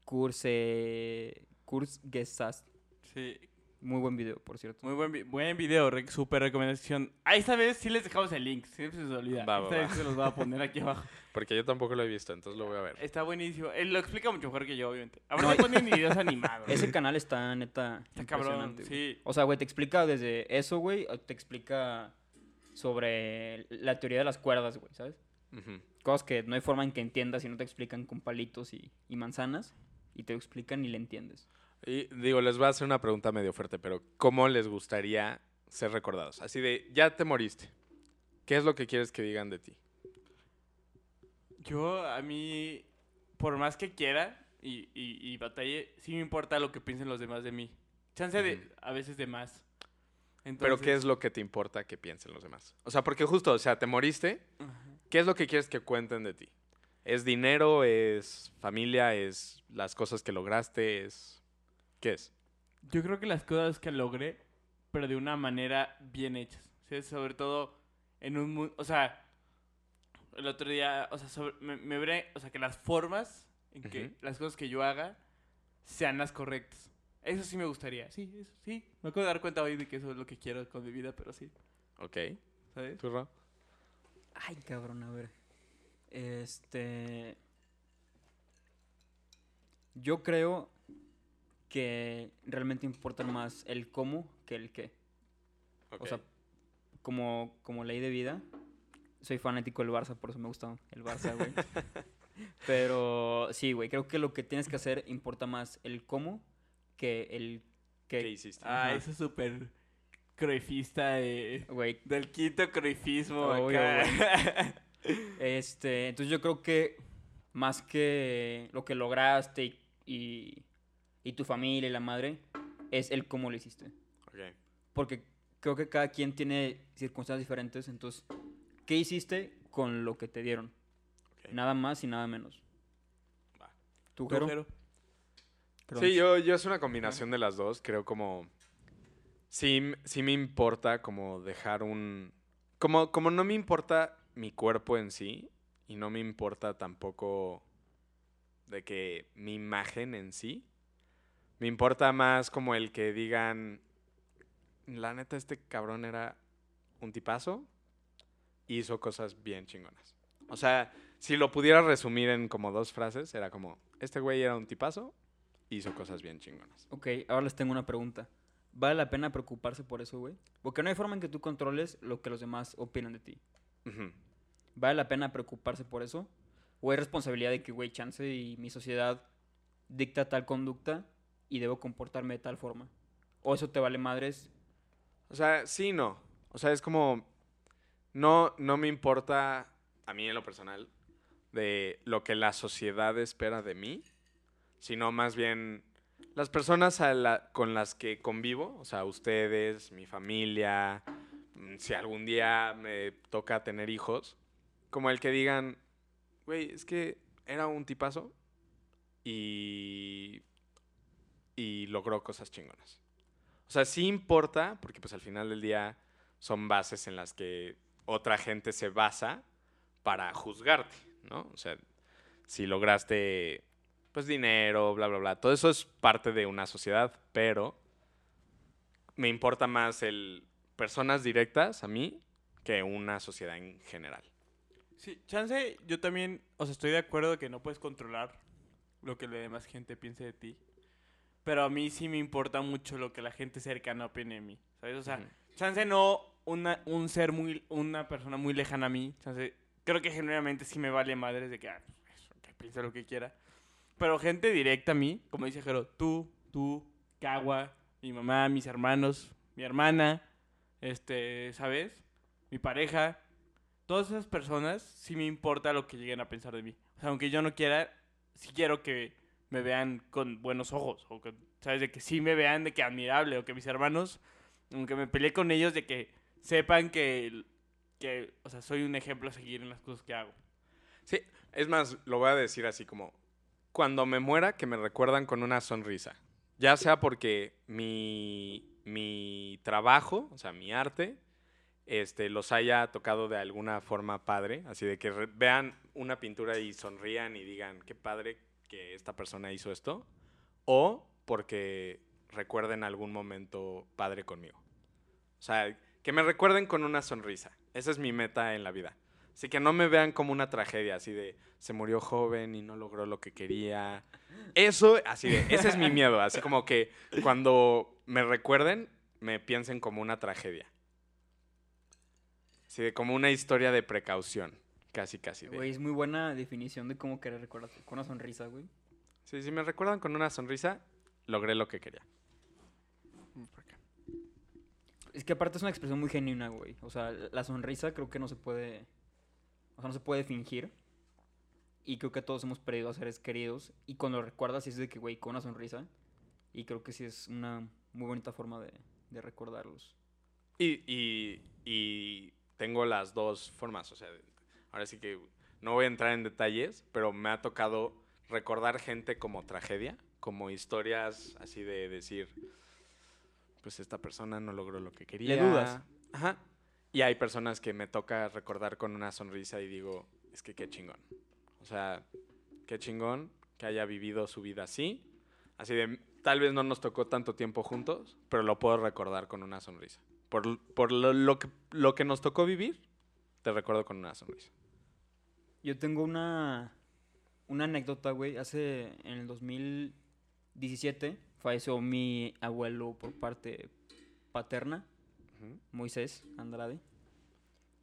Kurse, Kurzgesagt. Sí, Muy buen video, por cierto. muy buen, vi- buen video, re- súper recomendación. Ah, esta vez sí les dejamos el link, siempre se les olvida. Va, va, esta va. vez se los voy a poner aquí abajo. Porque yo tampoco lo he visto, entonces lo voy a ver. Está buenísimo. Él lo explica mucho mejor que yo, obviamente. Ahora No, y- ponen videos animados. Ese canal está neta Está cabrón, güey. sí. O sea, güey, te explica desde eso, güey, te explica sobre la teoría de las cuerdas, güey, ¿sabes? Ujú. Cosas que no hay forma en que entiendas si no te explican con palitos y, y manzanas. Y te lo explican y le entiendes. Y digo, les voy a hacer una pregunta medio fuerte, pero ¿cómo les gustaría ser recordados? Así de, ya te moriste. ¿Qué es lo que quieres que digan de ti? Yo, a mí, por más que quiera y, y, y batalle, sí me importa lo que piensen los demás de mí. Chance de, a veces de más. Pero ¿qué es lo que te importa que piensen los demás? O sea, porque justo, o sea, te moriste. ¿qué es lo que quieres que cuenten de ti? ¿Es dinero? ¿Es familia? ¿Es las cosas que lograste? ¿Es... ¿Qué es? Yo creo que las cosas que logré, pero de una manera bien hechas. ¿sí? Sobre todo en un mundo. O sea, el otro día, o sea, sobre- me, me veré, o sea, que las formas en que Ujú. las cosas que yo haga sean las correctas. Eso sí me gustaría. Sí, eso sí. Me acabo de dar cuenta hoy de que eso es lo que quiero con mi vida, pero sí. Ok. ¿Sabes? ¿Tú, Ro? Ay, cabrón, a ver. Este. Yo creo que realmente importa más el cómo que el qué. O sea, como, como ley de vida, soy fanático del Barça, por eso me gusta el Barça, güey. Pero sí, güey, creo que lo que tienes que hacer importa más el cómo que el ¿Qué qué. hiciste? Ah, Ajá. eso es súper croifista de... Güey, Del quinto croifismo Obvio, acá. Este, entonces yo creo que más que lo que lograste y, y, y tu familia y la madre, es el cómo lo hiciste. Ok. Porque creo que cada quien tiene circunstancias diferentes, entonces, ¿qué hiciste con lo que te dieron? Nada más y nada menos. Va. ¿Tú, ¿Tú, Jero? Sí, yo, yo es una combinación de las dos. Creo como. Sí, sí me importa como dejar un. Como, como no me importa mi cuerpo en sí. Y no me importa tampoco de que mi imagen en sí. Me importa más como el que digan. La neta, este cabrón era un tipazo. Y hizo cosas bien chingonas. O sea, si lo pudiera resumir en como dos frases, era como: Este güey era un tipazo hizo cosas bien chingonas. Ok, ahora les tengo una pregunta. ¿Vale la pena preocuparse por eso, güey? Porque no hay forma en que tú controles lo que los demás opinan de ti. ¿Vale la pena preocuparse por eso? ¿O es responsabilidad de que, güey, chance y mi sociedad dicta tal conducta y debo comportarme de tal forma? ¿O eso te vale madres? O sea, sí, no. O sea, es como. No, no me importa, a mí en lo personal, de lo que la sociedad espera de mí, sino más bien las personas con las que convivo, o sea, ustedes, mi familia, mm, si algún día me toca tener hijos, como el que digan, güey, es que era un tipazo y, y logró cosas chingonas. O sea, sí importa, porque pues al final del día son bases en las que otra gente se basa para juzgarte, ¿no? O sea, si lograste, pues dinero, bla, bla, bla. Todo eso es parte de una sociedad, pero me importa más el personas directas a mí que una sociedad en general. Sí, chance, yo también, o sea, estoy de acuerdo que no puedes controlar lo que la demás gente piense de ti. Pero a mí sí me importa mucho lo que la gente cercana opine de mí, ¿sabes? O sea, Ujú. chance no una, un ser muy, una persona muy lejana a mí, chance, creo que genuinamente sí me vale madres de que, ah, que piense lo que quiera. Pero gente directa a mí, como dice Jero, tú, tú, Kawa, mi mamá, mis hermanos, mi hermana, este, ¿sabes? Mi pareja, todas esas personas sí me importa lo que lleguen a pensar de mí. O sea, aunque yo no quiera, sí quiero que me vean con buenos ojos. O que, ¿sabes? De que sí me vean de que admirable. O que mis hermanos, aunque me peleé con ellos, de que sepan que, que, o sea, soy un ejemplo a seguir en las cosas que hago. Sí, es más, lo voy a decir así como, cuando me muera, que me recuerdan con una sonrisa. Ya sea porque mi, mi trabajo, o sea, mi arte, este, los haya tocado de alguna forma padre, así de que vean una pintura y sonrían y digan, qué padre que esta persona hizo esto, o porque recuerden algún momento padre conmigo. O sea, que me recuerden con una sonrisa. Esa es mi meta en la vida. Así que no me vean como una tragedia, así de se murió joven y no logró lo que quería. Eso, así de, ese es mi miedo. Así como que cuando me recuerden, me piensen como una tragedia. Así de como una historia de precaución. Casi, casi. Güey, es muy buena definición de cómo querer recordarte con una sonrisa, güey. Sí, si me recuerdan con una sonrisa, logré lo que quería. Es que aparte es una expresión muy genuina, güey. O sea, la sonrisa creo que no se puede. O sea, no se puede fingir. Y creo que todos hemos perdido a seres queridos. Y cuando lo recuerdas, es de que, güey, con una sonrisa. Y creo que sí es una muy bonita forma de, de recordarlos. Y, y- y tengo las dos formas, o sea, ahora sí que no voy a entrar en detalles, pero me ha tocado recordar gente como tragedia, como historias así de decir, pues esta persona no logró lo que quería. dudas. Ajá. Y hay personas que me toca recordar con una sonrisa y digo, es que qué chingón. O sea, qué chingón que haya vivido su vida así. Así de, tal vez no nos tocó tanto tiempo juntos, pero lo puedo recordar con una sonrisa. Por, por lo, lo que, lo que nos tocó vivir, te recuerdo con una sonrisa. Yo tengo una, una anécdota, güey. Hace, en el 2017, falleció mi abuelo por parte paterna, Ujú. Moisés Andrade.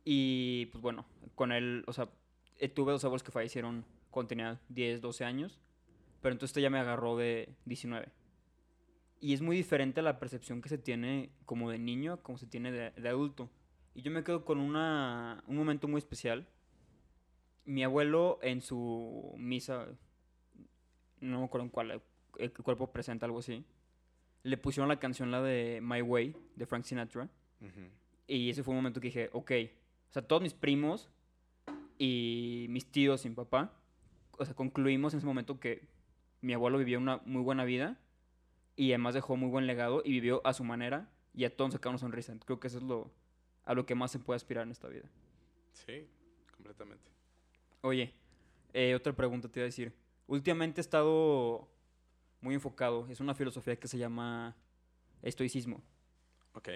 Y, pues bueno, con él, o sea, eh, tuve dos abuelos que fallecieron cuando tenía 10, 12 años. Pero entonces este ya me agarró de 19. Y es muy diferente la percepción que se tiene como de niño a como se tiene de, de adulto. Y yo me quedo con una, un momento muy especial. Mi abuelo en su misa, no me acuerdo en cuál, el cuerpo presenta algo así, le pusieron la canción, la de My Way, de Frank Sinatra. Y ese fue un momento que dije, ok, o sea, todos mis primos y mis tíos mi papá, o sea, concluimos en ese momento que mi abuelo vivió una muy buena vida y además dejó muy buen legado y vivió a su manera y a todos una sonrisa. Creo que eso es lo, a lo que más se puede aspirar en esta vida. Sí, completamente. Oye, eh, otra pregunta te iba a decir. Últimamente he estado muy enfocado. Es una filosofía que se llama estoicismo. Ok.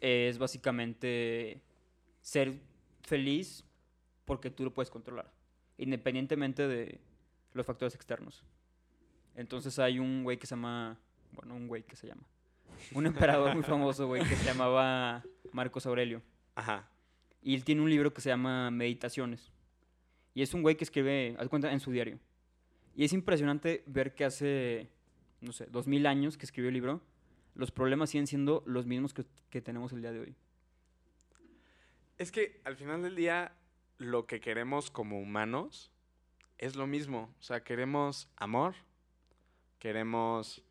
es básicamente ser feliz porque tú lo puedes controlar, independientemente de los factores externos. Entonces hay un güey que se llama, bueno, un güey que se llama, un emperador muy famoso, güey, que se llamaba Marcos Aurelio. Ajá. Y él tiene un libro que se llama Meditaciones. Y es un güey que escribe, haz cuenta, en su diario. Y es impresionante ver que hace, no sé, dos mil años que escribió el libro, los problemas siguen siendo los mismos que, que tenemos el día de hoy. Es que al final del día, lo que queremos como humanos es lo mismo. O sea, queremos amor, queremos...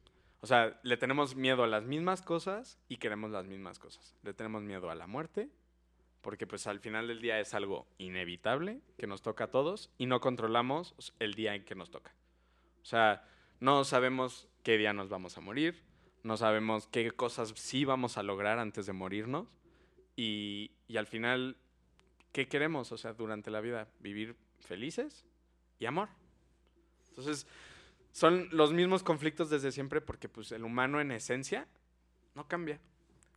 O sea, le tenemos miedo a las mismas cosas y queremos las mismas cosas. Le tenemos miedo a la muerte, porque pues al final del día es algo inevitable que nos toca a todos y no controlamos el día en que nos toca. O sea, no sabemos qué día nos vamos a morir, no sabemos qué cosas sí vamos a lograr antes de morirnos y, y al final, ¿qué queremos? O sea, durante la vida, vivir felices y amor. Entonces, son los mismos conflictos desde siempre porque pues el humano en esencia no cambia.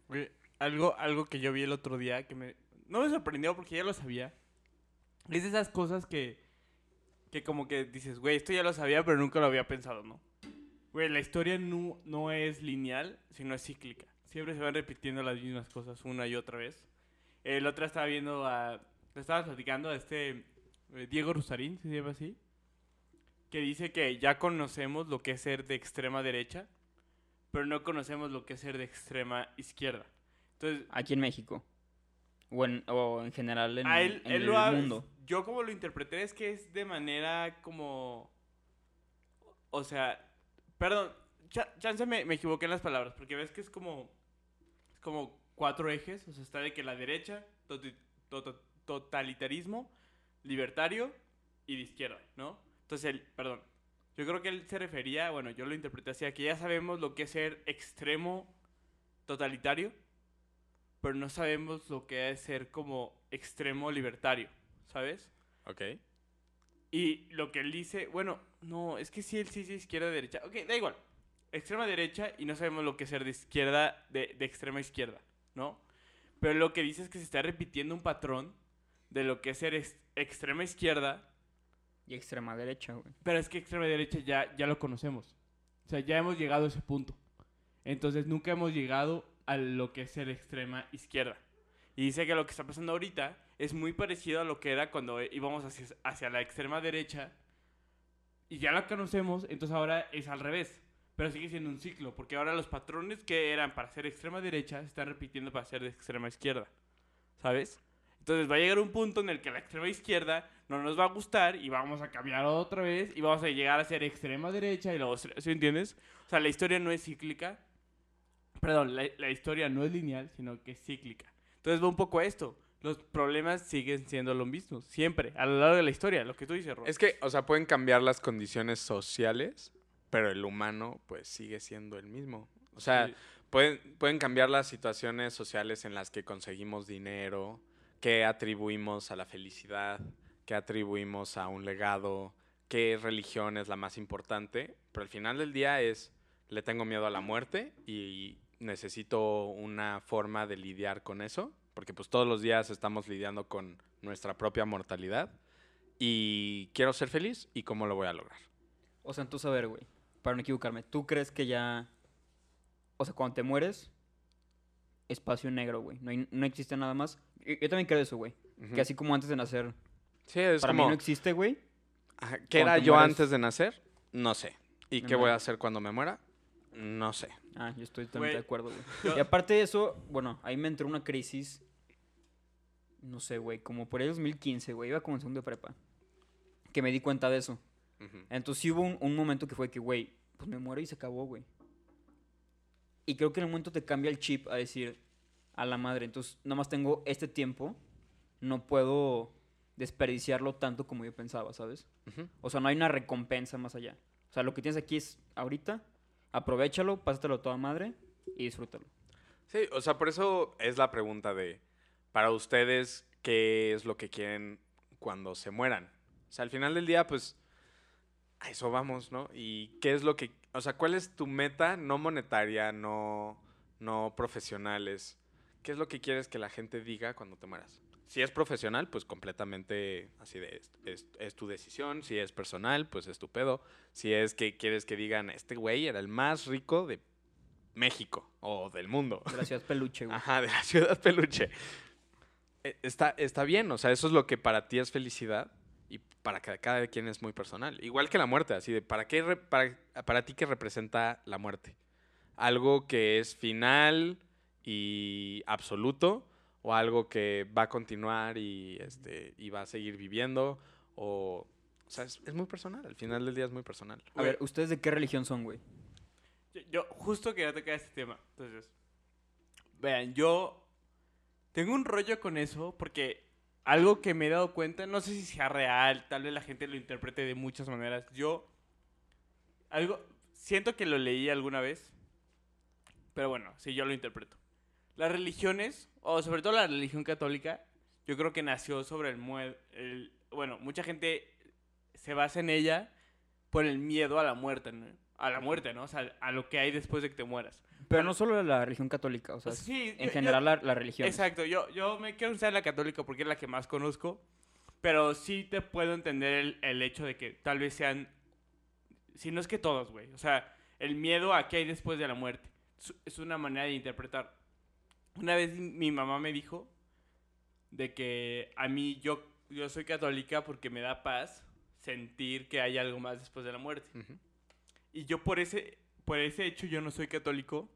Güey, algo, algo que yo vi el otro día que me... No me sorprendió porque ya lo sabía. Es de esas cosas que... Que como que dices, güey, esto ya lo sabía, pero nunca lo había pensado, ¿no? Güey, la historia no, no es lineal, sino es cíclica. Siempre se van repitiendo las mismas cosas una y otra vez. El otro estaba viendo a... Le estaba platicando a este... eh, Diego Rusarín, ¿se llama así? Que dice que ya conocemos lo que es ser de extrema derecha, pero no conocemos lo que es ser de extrema izquierda. Entonces, Aquí en México. O en, o en general en, él, en él el lo mundo. Yo como lo interpreté es que es de manera como... O sea, perdón, cha- chance me, me equivoqué en las palabras, porque ves que es como... Es como cuatro ejes, o sea, está de que la derecha, totalitarismo, libertario y de izquierda, ¿no? Entonces, él, perdón, yo creo que él se refería, bueno, yo lo interpreté así, a que ya sabemos lo que es ser extremo totalitario, pero no sabemos lo que es ser como extremo libertario, ¿sabes? ¿Ok? Y lo que él dice, bueno, no, es que sí, él sí es de izquierda derecha. Ok, da igual. Extrema derecha y no sabemos lo que es ser de izquierda, de, de extrema izquierda, ¿no? Pero lo que dice es que se está repitiendo un patrón de lo que es ser ex- extrema izquierda, Y extrema derecha, güey. pero es que extrema derecha ya, ya lo conocemos. O sea, ya hemos llegado a ese punto. Entonces nunca hemos llegado a lo que es ser extrema izquierda. Y dice que lo que está pasando ahorita es muy parecido a lo que era cuando íbamos hacia, hacia la extrema derecha. Y ya la conocemos, entonces ahora es al revés. Pero sigue siendo un ciclo, porque ahora los patrones que eran para ser extrema derecha se están repitiendo para ser de extrema izquierda. ¿Sabes? Entonces va a llegar un punto en el que la extrema izquierda no nos va a gustar y vamos a cambiar otra vez y vamos a llegar a ser extrema derecha y luego... ¿Sí entiendes? O sea, la historia no es cíclica. Perdón, la, la historia no es lineal, sino que es cíclica. Entonces va un poco a esto. Los problemas siguen siendo los mismos, siempre, a lo largo de la historia, lo que tú dices, Ron. Es que, o sea, pueden cambiar las condiciones sociales, pero el humano pues sigue siendo el mismo. O sea, Sí. pueden, pueden cambiar las situaciones sociales en las que conseguimos dinero, que atribuimos a la felicidad, que atribuimos a un legado, qué religión es la más importante, pero al final del día es le tengo miedo a la muerte y necesito una forma de lidiar con eso, porque pues todos los días estamos lidiando con nuestra propia mortalidad y quiero ser feliz y cómo lo voy a lograr. O sea, entonces, a ver, güey, para no equivocarme, ¿tú crees que ya... O sea, cuando te mueres, espacio negro, güey. No, hay- no existe nada más. Yo, yo también creo eso, güey. Ujú. Que así como antes de nacer, Sí, es para como, mí no existe, güey. ¿qué era yo mueres- antes de nacer? No sé. ¿Y qué voy a hacer cuando me muera? No sé. Ah, yo estoy totalmente Güey, de acuerdo, güey. Y aparte de eso, bueno, ahí me entró una crisis. No sé, güey, como por ahí 2015, güey. Iba como en segundo de prepa. Que me di cuenta de eso. Entonces sí hubo un, un momento que fue que, güey, pues me muero y se acabó, güey. Y creo que en el momento te cambia el chip a decir, a la madre, entonces nada más tengo este tiempo, no puedo desperdiciarlo tanto como yo pensaba, ¿sabes? O sea, no hay una recompensa más allá. O sea, lo que tienes aquí es ahorita, aprovechalo, pásatelo toda madre y disfrútalo. Sí, o sea, por eso es la pregunta de, para ustedes, ¿qué es lo que quieren cuando se mueran? O sea, al final del día, pues, a eso vamos, ¿no? Y qué es lo que, o sea, ¿cuál es tu meta no monetaria, no, no profesionales? ¿Qué es lo que quieres que la gente diga cuando te mueras? Si es profesional, pues completamente así de, es, tu decisión. Si es personal, pues es tu pedo. Si es que quieres que digan, este güey era el más rico de México o del mundo. De la ciudad peluche, güey. Ajá, de la ciudad peluche. Eh, Está, está bien, o sea, eso es lo que para ti es felicidad y para cada, cada quien es muy personal. Igual que la muerte, así de, ¿para, qué re- para, para ti qué representa la muerte? ¿Algo que es final y absoluto? ¿O algo que va a continuar y, este, y va a seguir viviendo? O, o sea, es, es muy personal, al final del día es muy personal. A ver, ¿ustedes de qué religión son, güey? Yo, yo justo quería tocar este tema. Entonces, vean, yo tengo un rollo con eso porque algo que me he dado cuenta, no sé si sea real, tal vez la gente lo interprete de muchas maneras. Yo algo siento que lo leí alguna vez, pero bueno, sí yo lo interpreto. Las religiones, o sobre todo la religión católica, yo creo que nació sobre el, bueno, mucha gente se basa en ella por el miedo a la muerte, ¿no? A la muerte, ¿no? O sea, a lo que hay después de que te mueras. Pero no solo la religión católica, o sea, Sí, en yo- general yo- la, la religión. Exacto, yo, yo me quiero usar la católica porque es la que más conozco, pero sí te puedo entender el, el hecho de que tal vez sean, si no es que todos, güey, o sea, el miedo a qué hay después de la muerte. Es una manera de interpretar. Una vez mi mamá me dijo de que a mí yo, yo soy católica porque me da paz sentir que hay algo más después de la muerte. Ujú. Y yo por ese, por ese hecho yo no soy católico.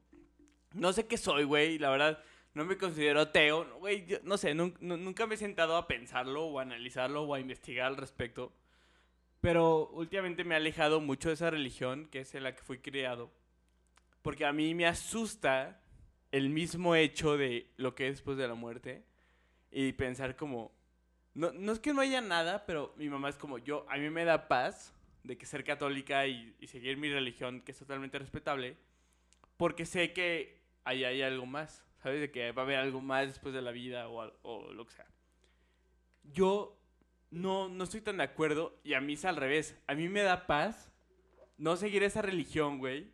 No sé qué soy, güey, la verdad. No me considero ateo. Güey, no sé, nun- nu- nunca me he sentado a pensarlo o a analizarlo o a investigar al respecto. Pero últimamente me he alejado mucho de esa religión que es en la que fui criado. Porque a mí me asusta el mismo hecho de lo que es después de la muerte. Y pensar como... No, no es que no haya nada, pero mi mamá es como yo. A mí me da paz de que ser católica y, seguir mi religión, que es totalmente respetable, porque sé que ahí hay algo más, ¿sabes? De que va a haber algo más después de la vida o, o lo que sea. Yo no, no estoy tan de acuerdo y a mí es al revés. A mí me da paz no seguir esa religión, güey,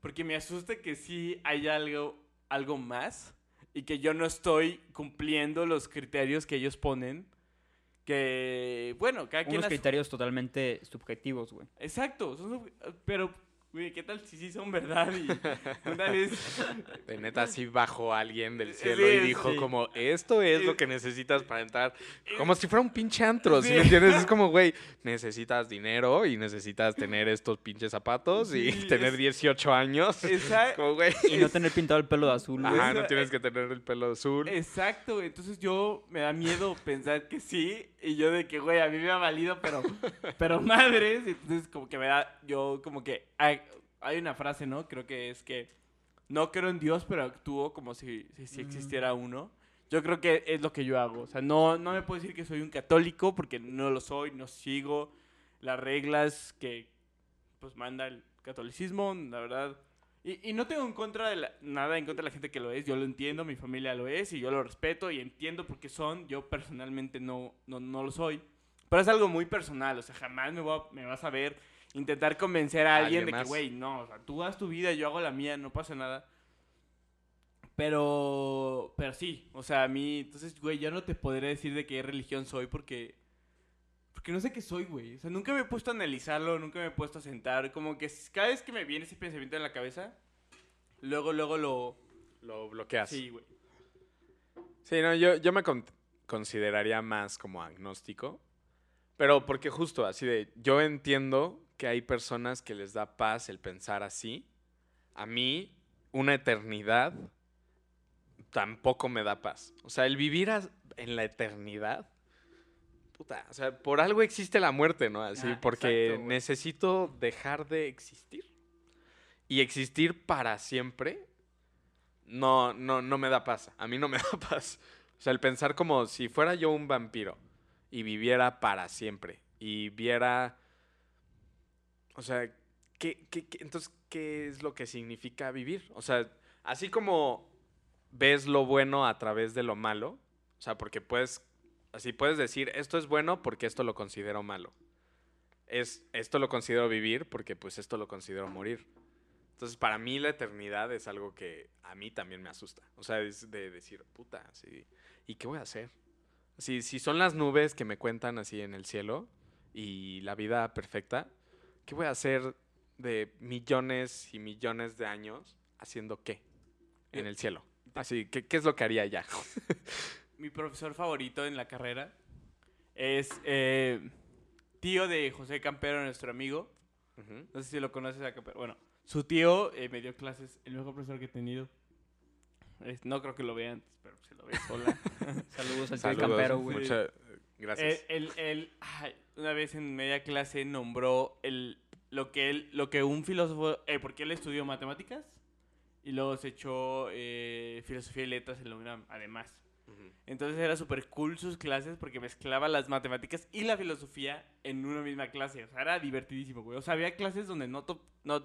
porque me asusta que sí hay algo, algo más y que yo no estoy cumpliendo los criterios que ellos ponen. Que, bueno, cada quien Unos a su- criterios totalmente subjetivos, güey. Exacto, son sub- pero, güey, ¿qué tal si sí son verdad? Y una vez, De neta, sí bajó alguien del Sí, cielo y dijo sí. como, esto es lo que necesitas para entrar. Como si fuera un pinche antro, ¿sí, Sí. me entiendes? Es como, güey, necesitas dinero y necesitas tener estos pinches zapatos y Sí, tener es- 18 años. güey. Y no tener pintado el pelo de azul, güey. Ajá, no tienes que tener el pelo azul. exacto, güey, entonces yo me da miedo pensar que sí, y yo de que, güey, a mí me ha valido, pero, pero madres, entonces como que me da, yo como que, hay, una frase, ¿no? Creo que es que no creo en Dios, pero actúo como si, si, si existiera uno. Yo creo que es lo que yo hago. O sea, no, no me puedo decir que soy un católico porque no lo soy, no sigo las reglas que pues manda el catolicismo, la verdad. Y, y no tengo en contra de la- nada en contra de la gente que lo es, yo lo entiendo, mi familia lo es y yo lo respeto y entiendo por qué son, yo personalmente no, no, no lo soy. Pero es algo muy personal, o sea, jamás me, voy a- me vas a ver intentar convencer a alguien, Alguien de que, güey, no, o sea, tú haz tu vida, yo hago la mía, no pasa nada. Pero, pero sí, o sea, a mí, entonces, güey, ya no te podré decir de qué religión soy porque, porque no sé qué soy, güey. O sea, nunca me he puesto a analizarlo, nunca me he puesto a sentar, como que cada vez que me viene ese pensamiento en la cabeza, luego, luego lo... Lo bloqueas. Sí, güey. Sí, no, yo, yo me con- consideraría más como agnóstico. Pero porque justo así de, yo entiendo que hay personas que les da paz el pensar así. A mí, una eternidad tampoco me da paz. O sea, el vivir en la eternidad, puta, o sea, por algo existe la muerte, ¿no? Así, Ah, porque exacto, necesito dejar de existir. Y existir para siempre, no, no, no me da paz. A mí no me da paz. O sea, el pensar como si fuera yo un vampiro y viviera para siempre y viera, o sea, ¿qué, qué- entonces, ¿qué es lo que significa vivir? O sea, así como ves lo bueno a través de lo malo, o sea, porque puedes, así puedes decir, esto es bueno porque esto lo considero malo. Es, esto lo considero vivir porque pues esto lo considero morir. Entonces, para mí la eternidad es algo que a mí también me asusta. O sea, es de decir, puta, sí, ¿y qué voy a hacer? Si, si son las nubes que me cuentan así en el cielo y la vida perfecta, ¿qué voy a hacer de millones y millones de años haciendo qué en el cielo? Así, ¿qué, qué es lo que haría ya? Mi profesor favorito en la carrera es eh, tío de José Campero, nuestro amigo. No sé si lo conoces a Campero. Bueno, su tío eh, me dio clases, el mejor profesor que he tenido. Es- no creo que lo vean, pero se lo ve sola. Saludos al tío Saludos, Campero, güey. mucha- gracias. él, él- él, ay, una vez en media clase nombró el, lo, que él, lo que un filósofo... eh, porque él estudió matemáticas y luego se echó eh, filosofía y letras en la UNAM, además. Ujú. Entonces era súper cool sus clases porque mezclaba las matemáticas y la filosofía en una misma clase. O sea, era divertidísimo, güey. O sea, había clases donde no, to- no,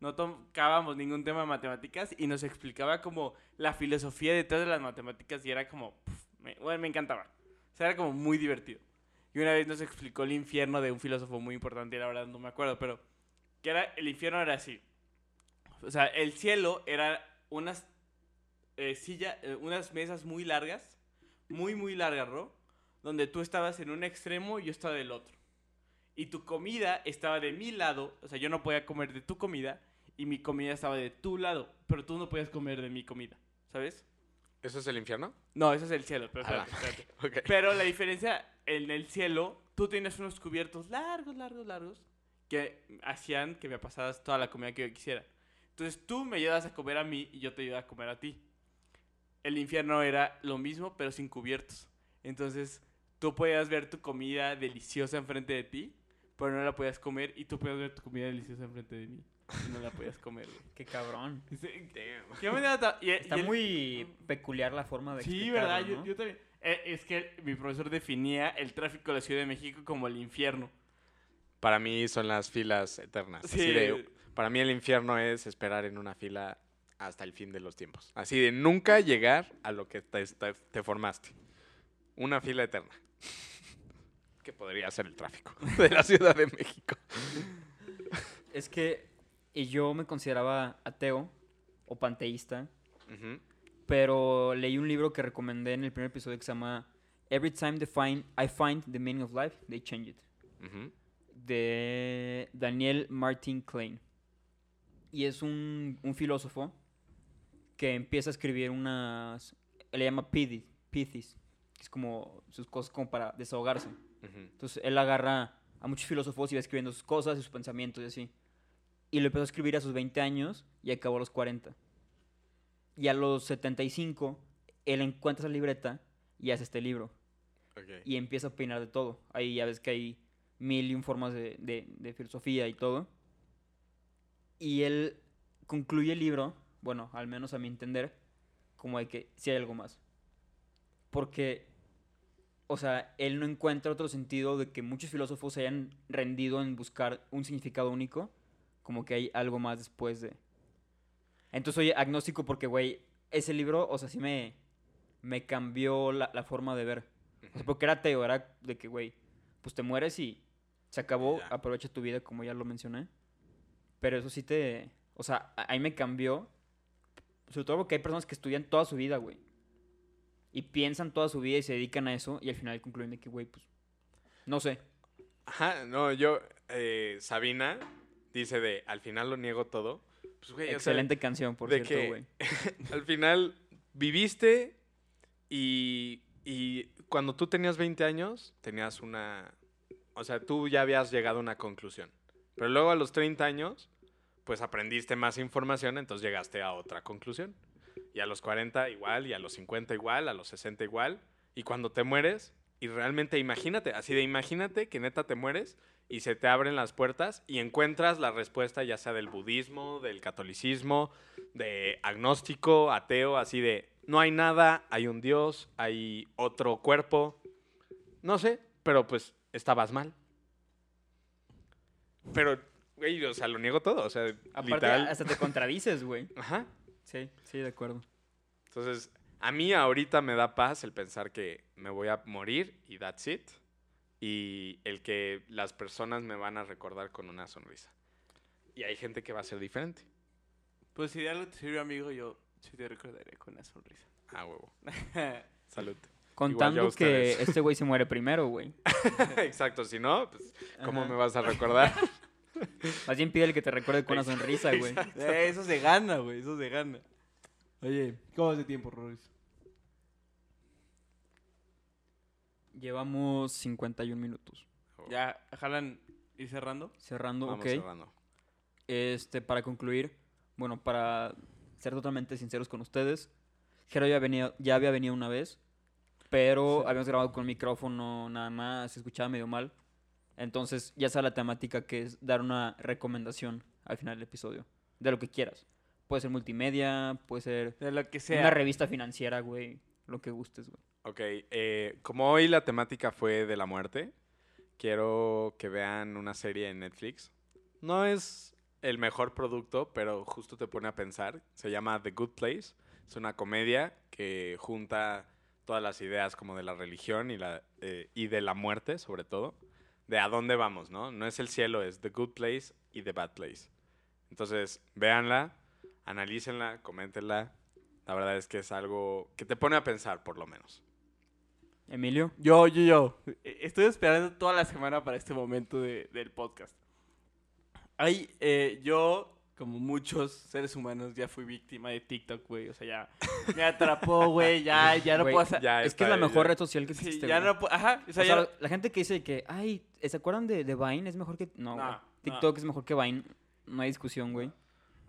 no tocábamos ningún tema de matemáticas y nos explicaba como la filosofía detrás de las matemáticas y era como... puf, me, bueno, me encantaba. O sea, era como muy divertido. Y una vez nos explicó el infierno de un filósofo muy importante, la verdad no me acuerdo, pero que era, el infierno era así. O sea, el cielo era unas eh, silla, eh, unas mesas muy largas, muy, muy largas, Ro, donde tú estabas en un extremo y yo estaba del otro. Y tu comida estaba de mi lado, o sea, yo no podía comer de tu comida y mi comida estaba de tu lado, pero tú no podías comer de mi comida, ¿sabes? ¿Eso es el infierno? No, ese es el cielo, pero Ah, espérate, espérate. Ok. Pero la diferencia en el cielo, tú tienes unos cubiertos largos, largos, largos, que hacían que me pasaras toda la comida que yo quisiera. Entonces tú me ayudas a comer a mí y yo te ayudo a comer a ti. El infierno era lo mismo, pero sin cubiertos. Entonces tú podías ver tu comida deliciosa enfrente de ti, pero no la podías comer, y tú podías ver tu comida deliciosa enfrente de mí, y no la podías comer, güey. Qué cabrón. Dice, ¿Qué manera ta- y- Está y el- muy peculiar la forma de Sí, ¿verdad? Yo, ¿no? yo también. Eh, es que mi profesor definía el tráfico de la Ciudad de México como el infierno. Para mí son las filas eternas. así Sí. de- para mí el infierno es esperar en una fila hasta el fin de los tiempos. Así de nunca llegar a lo que te, te- te formaste. Una fila eterna. que podría ser el tráfico de la Ciudad de México. Es que y yo me consideraba ateo o panteísta, Ujú. pero leí un libro que recomendé en el primer episodio que se llama Every Time the find, I Find the Meaning of Life, They Change It, Ujú. de Daniel Martin Klein. Y es un, un filósofo que empieza a escribir unas... Él le llama pithis, pithis, que es como sus cosas como para desahogarse. Ujú. Entonces él agarra a muchos filósofos y va escribiendo sus cosas y sus pensamientos y así. Y lo empezó a escribir a sus 20 años y acabó a los 40. Y a los 75 él encuentra esa libreta y hace este libro. Y empieza a opinar de todo. Ahí ya ves que hay mil y un formas de, de- de filosofía y todo. Y él concluye el libro, bueno, al menos a mi entender, como de que sí hay algo más. Porque, o sea, él no encuentra otro sentido de que muchos filósofos se hayan rendido en buscar un significado único, como que hay algo más después de... Entonces soy agnóstico porque, güey, ese libro, o sea, sí me, me cambió la, la forma de ver. O sea, porque era ateo, era de que, güey, pues te mueres y Se acabó, Ya. aprovecha tu vida, como ya lo mencioné. Pero eso sí te. O sea, ahí me cambió. Sobre todo porque hay personas que estudian toda su vida, güey. Y piensan toda su vida y se dedican a eso. Y al final concluyen de que, güey, pues. No sé. Ajá, no, yo, eh, Sabina dice de, al final lo niego todo. Pues, güey, o sea, Excelente canción, por de cierto, güey. al final viviste y, y cuando tú tenías 20 años, tenías una... O sea, tú ya habías llegado a una conclusión. Pero luego a los 30 años, pues aprendiste más información, entonces llegaste a otra conclusión. Y a los 40 igual, y a los 50 igual, a los 60 igual. Y cuando te mueres, y realmente imagínate, así de imagínate que neta te mueres y se te abren las puertas y encuentras la respuesta ya sea del budismo, del catolicismo, de agnóstico, ateo, así de no hay nada, hay un Dios, hay otro cuerpo. No sé, pero pues estabas mal. Pero, güey, o sea, lo niego todo, o sea, Aparte, literal. hasta te contradices, güey. Ajá. Sí, sí, de acuerdo. Entonces, a mí ahorita me da paz el pensar que me voy a morir y that's it. Y el que las personas me van a recordar con una sonrisa. Y hay gente que va a ser diferente. Pues si de algo te sirve, amigo, yo sí te recordaré con una sonrisa. Ah, huevo. Salud. Contando que este güey se muere primero, güey. Exacto, si no, pues, ¿cómo Ajá. me vas a recordar? Más bien pídele que te recuerde con una sonrisa, güey. Eh, eso se gana, güey, eso se gana. Oye, ¿cómo vas de tiempo, Roris? Llevamos 51 minutos. Ya, jalan ir cerrando. Cerrando, Vamos ok. cerrando. Este, para concluir, bueno, para ser totalmente sinceros con ustedes, Jero ya, venía, ya había venido una vez, pero Sí. habíamos grabado con micrófono nada más, se escuchaba medio mal. Entonces, ya sabe la temática que es dar una recomendación al final del episodio, de lo que quieras. Puede ser multimedia, puede ser De lo que sea. una revista financiera, güey, lo que gustes, güey. Ok, eh, como hoy la temática fue de la muerte, quiero que vean una serie en Netflix. No es el mejor producto, pero justo te pone a pensar. Se llama The Good Place. Es una comedia que junta todas las ideas como de la religión y, la, eh, y de la muerte, sobre todo. De a dónde vamos, ¿no? No es el cielo, es The Good Place y The Bad Place. Entonces, véanla, analícenla, coméntenla. La verdad es que es algo que te pone a pensar, por lo menos. Emilio, Yo, yo, yo. Eh, Estoy esperando toda la semana para este momento de- del podcast. Ay, eh, yo, como muchos seres humanos, ya fui víctima de TikTok, güey. O sea, ya me atrapó, güey. Ya, ya no puedo hacer. ya es que es la mejor ya. red social que Sí, existe, ya güey. no puedo. Ajá. O sea, O ya sea, no- la gente que dice que, ay, ¿se acuerdan de, de Vine? Es mejor que... No, no. TikTok es mejor que Vine. No hay discusión, güey.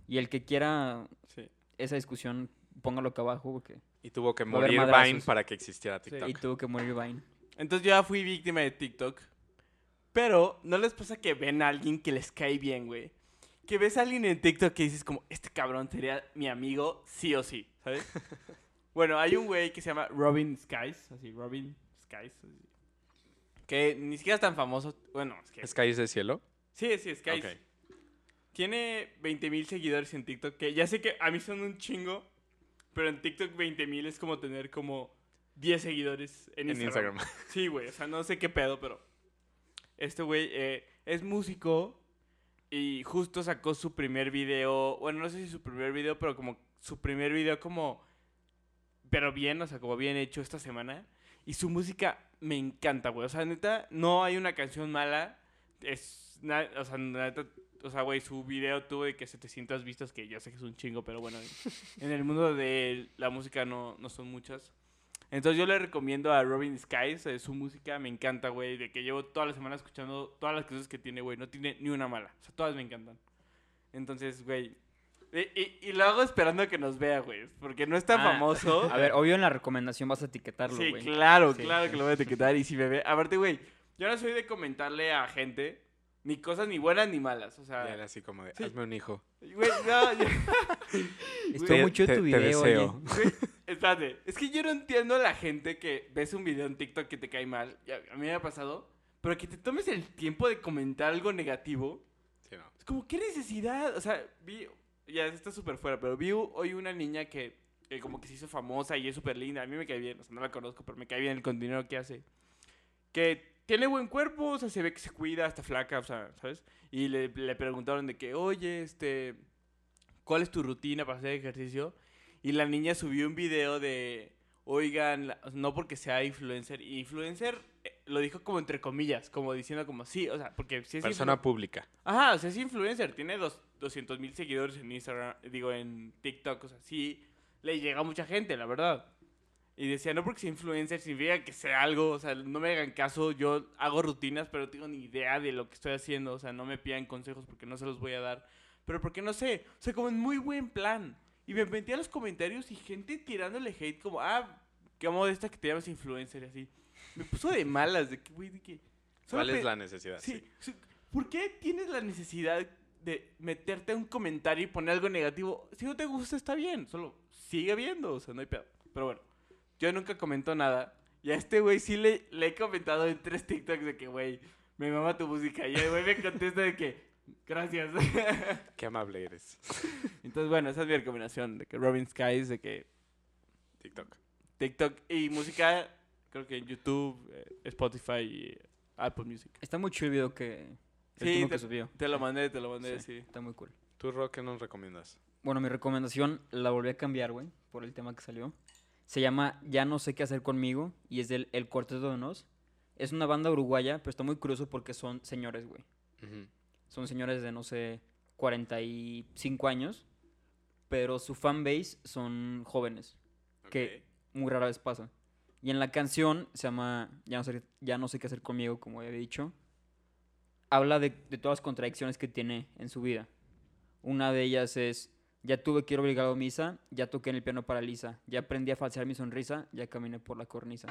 Y el que quiera Sí. esa discusión, póngalo acá abajo, porque... Y tuvo que morir. Vine para que existiera TikTok. Y tuvo que morir Vine. Entonces yo ya fui víctima de TikTok. Pero, ¿no les pasa que ven a alguien que les cae bien, güey? Que ves a alguien en TikTok que dices como, este cabrón sería mi amigo sí o sí, ¿sabes? bueno, hay un güey que se llama Robin Skies, así, Robin Skies. así, que ni siquiera es tan famoso. Bueno, es que... ¿Skies de cielo? Sí, sí, Skies. Ok. Tiene 20 mil seguidores en TikTok, que ya sé que a mí son un chingo, pero en TikTok 20 mil es como tener como 10 seguidores en, En Instagram. Instagram. Sí, güey, o sea, no sé qué pedo, pero este güey eh, es músico y justo sacó su primer video, bueno, no sé si su primer video, pero como su primer video como, pero bien, o sea, como bien hecho esta semana. Y su música me encanta, güey. O sea, neta, no hay una canción mala. Es, o sea, neta, o sea, güey, su video tuvo de que 700 vistas, que yo sé que es un chingo, pero bueno, en el mundo de la música no, no son muchas. Entonces yo le recomiendo a Robin Skies, eh, su música me encanta, güey, de que llevo toda la semana escuchando todas las cosas que tiene, güey, no tiene ni una mala, o sea, todas me encantan. Entonces, güey, y, y- y lo hago esperando a que nos vea, güey, porque no es tan Ah, famoso. A ver, obvio en la recomendación vas a etiquetarlo, Sí, güey. claro, Sí, claro sí. que lo voy a etiquetar y si me ve. Aparte, güey, yo no soy de comentarle a gente ni cosas ni buenas ni malas, o Y sea, él así como de, Sí. hazme un hijo. güey, no, yo- Estuvo Te- te- tu te video, oye. deseo. Güey, espérate, es que yo no entiendo a la gente que ves un video en TikTok que te cae mal, a mí me ha pasado, pero que te tomes el tiempo de comentar algo negativo, Sí, no. es como, ¿qué necesidad? O sea, vi, ya está súper fuera, pero vi hoy una niña que, que como que se hizo famosa y es súper linda, a mí me cae bien, o sea, no la conozco, pero me cae bien el contenido que hace, que tiene buen cuerpo, o sea, se ve que se cuida, está flaca, o sea, ¿sabes? Y le, le preguntaron de que, oye, este, ¿cuál es tu rutina para hacer ejercicio? Y la niña subió un video de, oigan, no porque sea influencer, y influencer eh, lo dijo como entre comillas, como diciendo como, sí, o sea, porque si es Persona pública. Ajá, o sea, es influencer, tiene dos, 200 mil seguidores en Instagram, digo, en TikTok, o sea, sí, le llega a mucha gente, la verdad. Y decía, no porque sea influencer significa que sea algo, o sea, no me hagan caso, yo hago rutinas, pero no tengo ni idea de lo que estoy haciendo, o sea, no me pidan consejos porque no se los voy a dar. Pero porque no sé, o sea, como en muy buen plan. Y me metí a los comentarios y gente tirándole hate como, ah, qué modesta que te llamas influencer y así. Me puso de malas, de que, güey, de que... ¿Cuál es la necesidad? Sí. Sí. ¿Por qué tienes la necesidad de meterte un comentario y poner algo negativo? Si no te gusta, está bien. Solo sigue viendo. O sea, no hay pedo. Pero bueno, yo nunca comento nada. Y a este güey sí le, le he comentado en tres TikToks de que, güey, me mama tu música. Y el güey me contesta de que, gracias. Qué amable eres. Entonces, bueno, esa es mi recomendación. De que Robin Skies, de que TikTok. TikTok y música, creo que en YouTube, eh, Spotify y Apple Music. Está muy chido el video que, el Sí, te- que subió. Te lo mandé, te lo mandé, Sí, sí. Está muy cool. ¿Tú, Ro, qué nos recomiendas? Bueno, mi recomendación la volví a cambiar, güey, por el tema que salió. Se llama Ya no sé qué hacer conmigo y es del El Cuarteto de Nos. Es una banda uruguaya, pero está muy curioso porque son señores, güey. Ujú. Son señores de, no sé, 45 años, pero su fanbase son jóvenes, que muy rara vez pasa. Y en la canción se llama Ya no sé, ya no sé qué hacer conmigo, como ya había dicho. Habla de, de todas las contradicciones que tiene en su vida. Una de ellas es, ya tuve que ir obligado a misa, ya toqué en el piano para Lisa, ya aprendí a falsear mi sonrisa, ya caminé por la cornisa.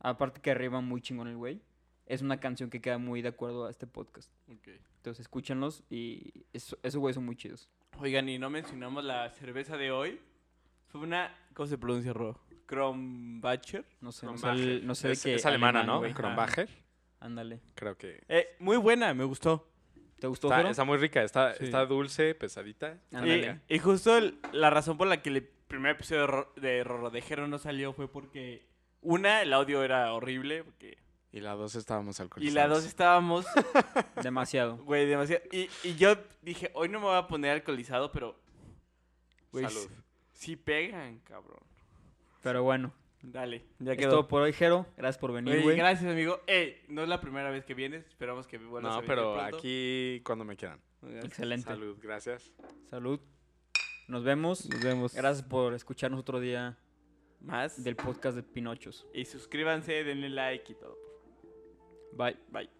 Aparte que arriba muy chingón el güey. Es una canción que queda muy de acuerdo a este podcast. Ok. Entonces escúchenlos y eso- esos güeyes son muy chidos. Oigan, y no mencionamos la cerveza de hoy. Fue una. ¿Cómo se pronuncia, Ro? Krombacher. No sé, no sé, el- no sé es, de qué. es alemana, alemán, ¿no? güey. Krombacher. Ándale. Creo que. Eh, muy buena, me gustó. ¿Te gustó, Está, muy rica, está, Sí. está dulce, pesadita. Y, y justo el- la razón por la que el primer episodio de, Ro- de Rorodejero no salió fue porque. Una, el audio era horrible. Porque, Y la dos estábamos y alcoholizados. la dos estábamos. Demasiado. Güey, demasiado. Y, y yo dije, hoy no me voy a poner alcoholizado, pero. Güey, Salud. sí pegan, cabrón. Pero bueno. Dale, ya Es quedó. todo por hoy, Jero. Gracias por venir, Güey, gracias, amigo. No es la primera vez que vienes. Esperamos que vuelvas a No, venir pero pronto. aquí cuando me quieran. Excelente. Salud, gracias. Salud. Nos vemos. Nos vemos. Gracias por escucharnos otro día Más. del podcast de Pinochos. Y suscríbanse, denle like y todo. Bye. Bye.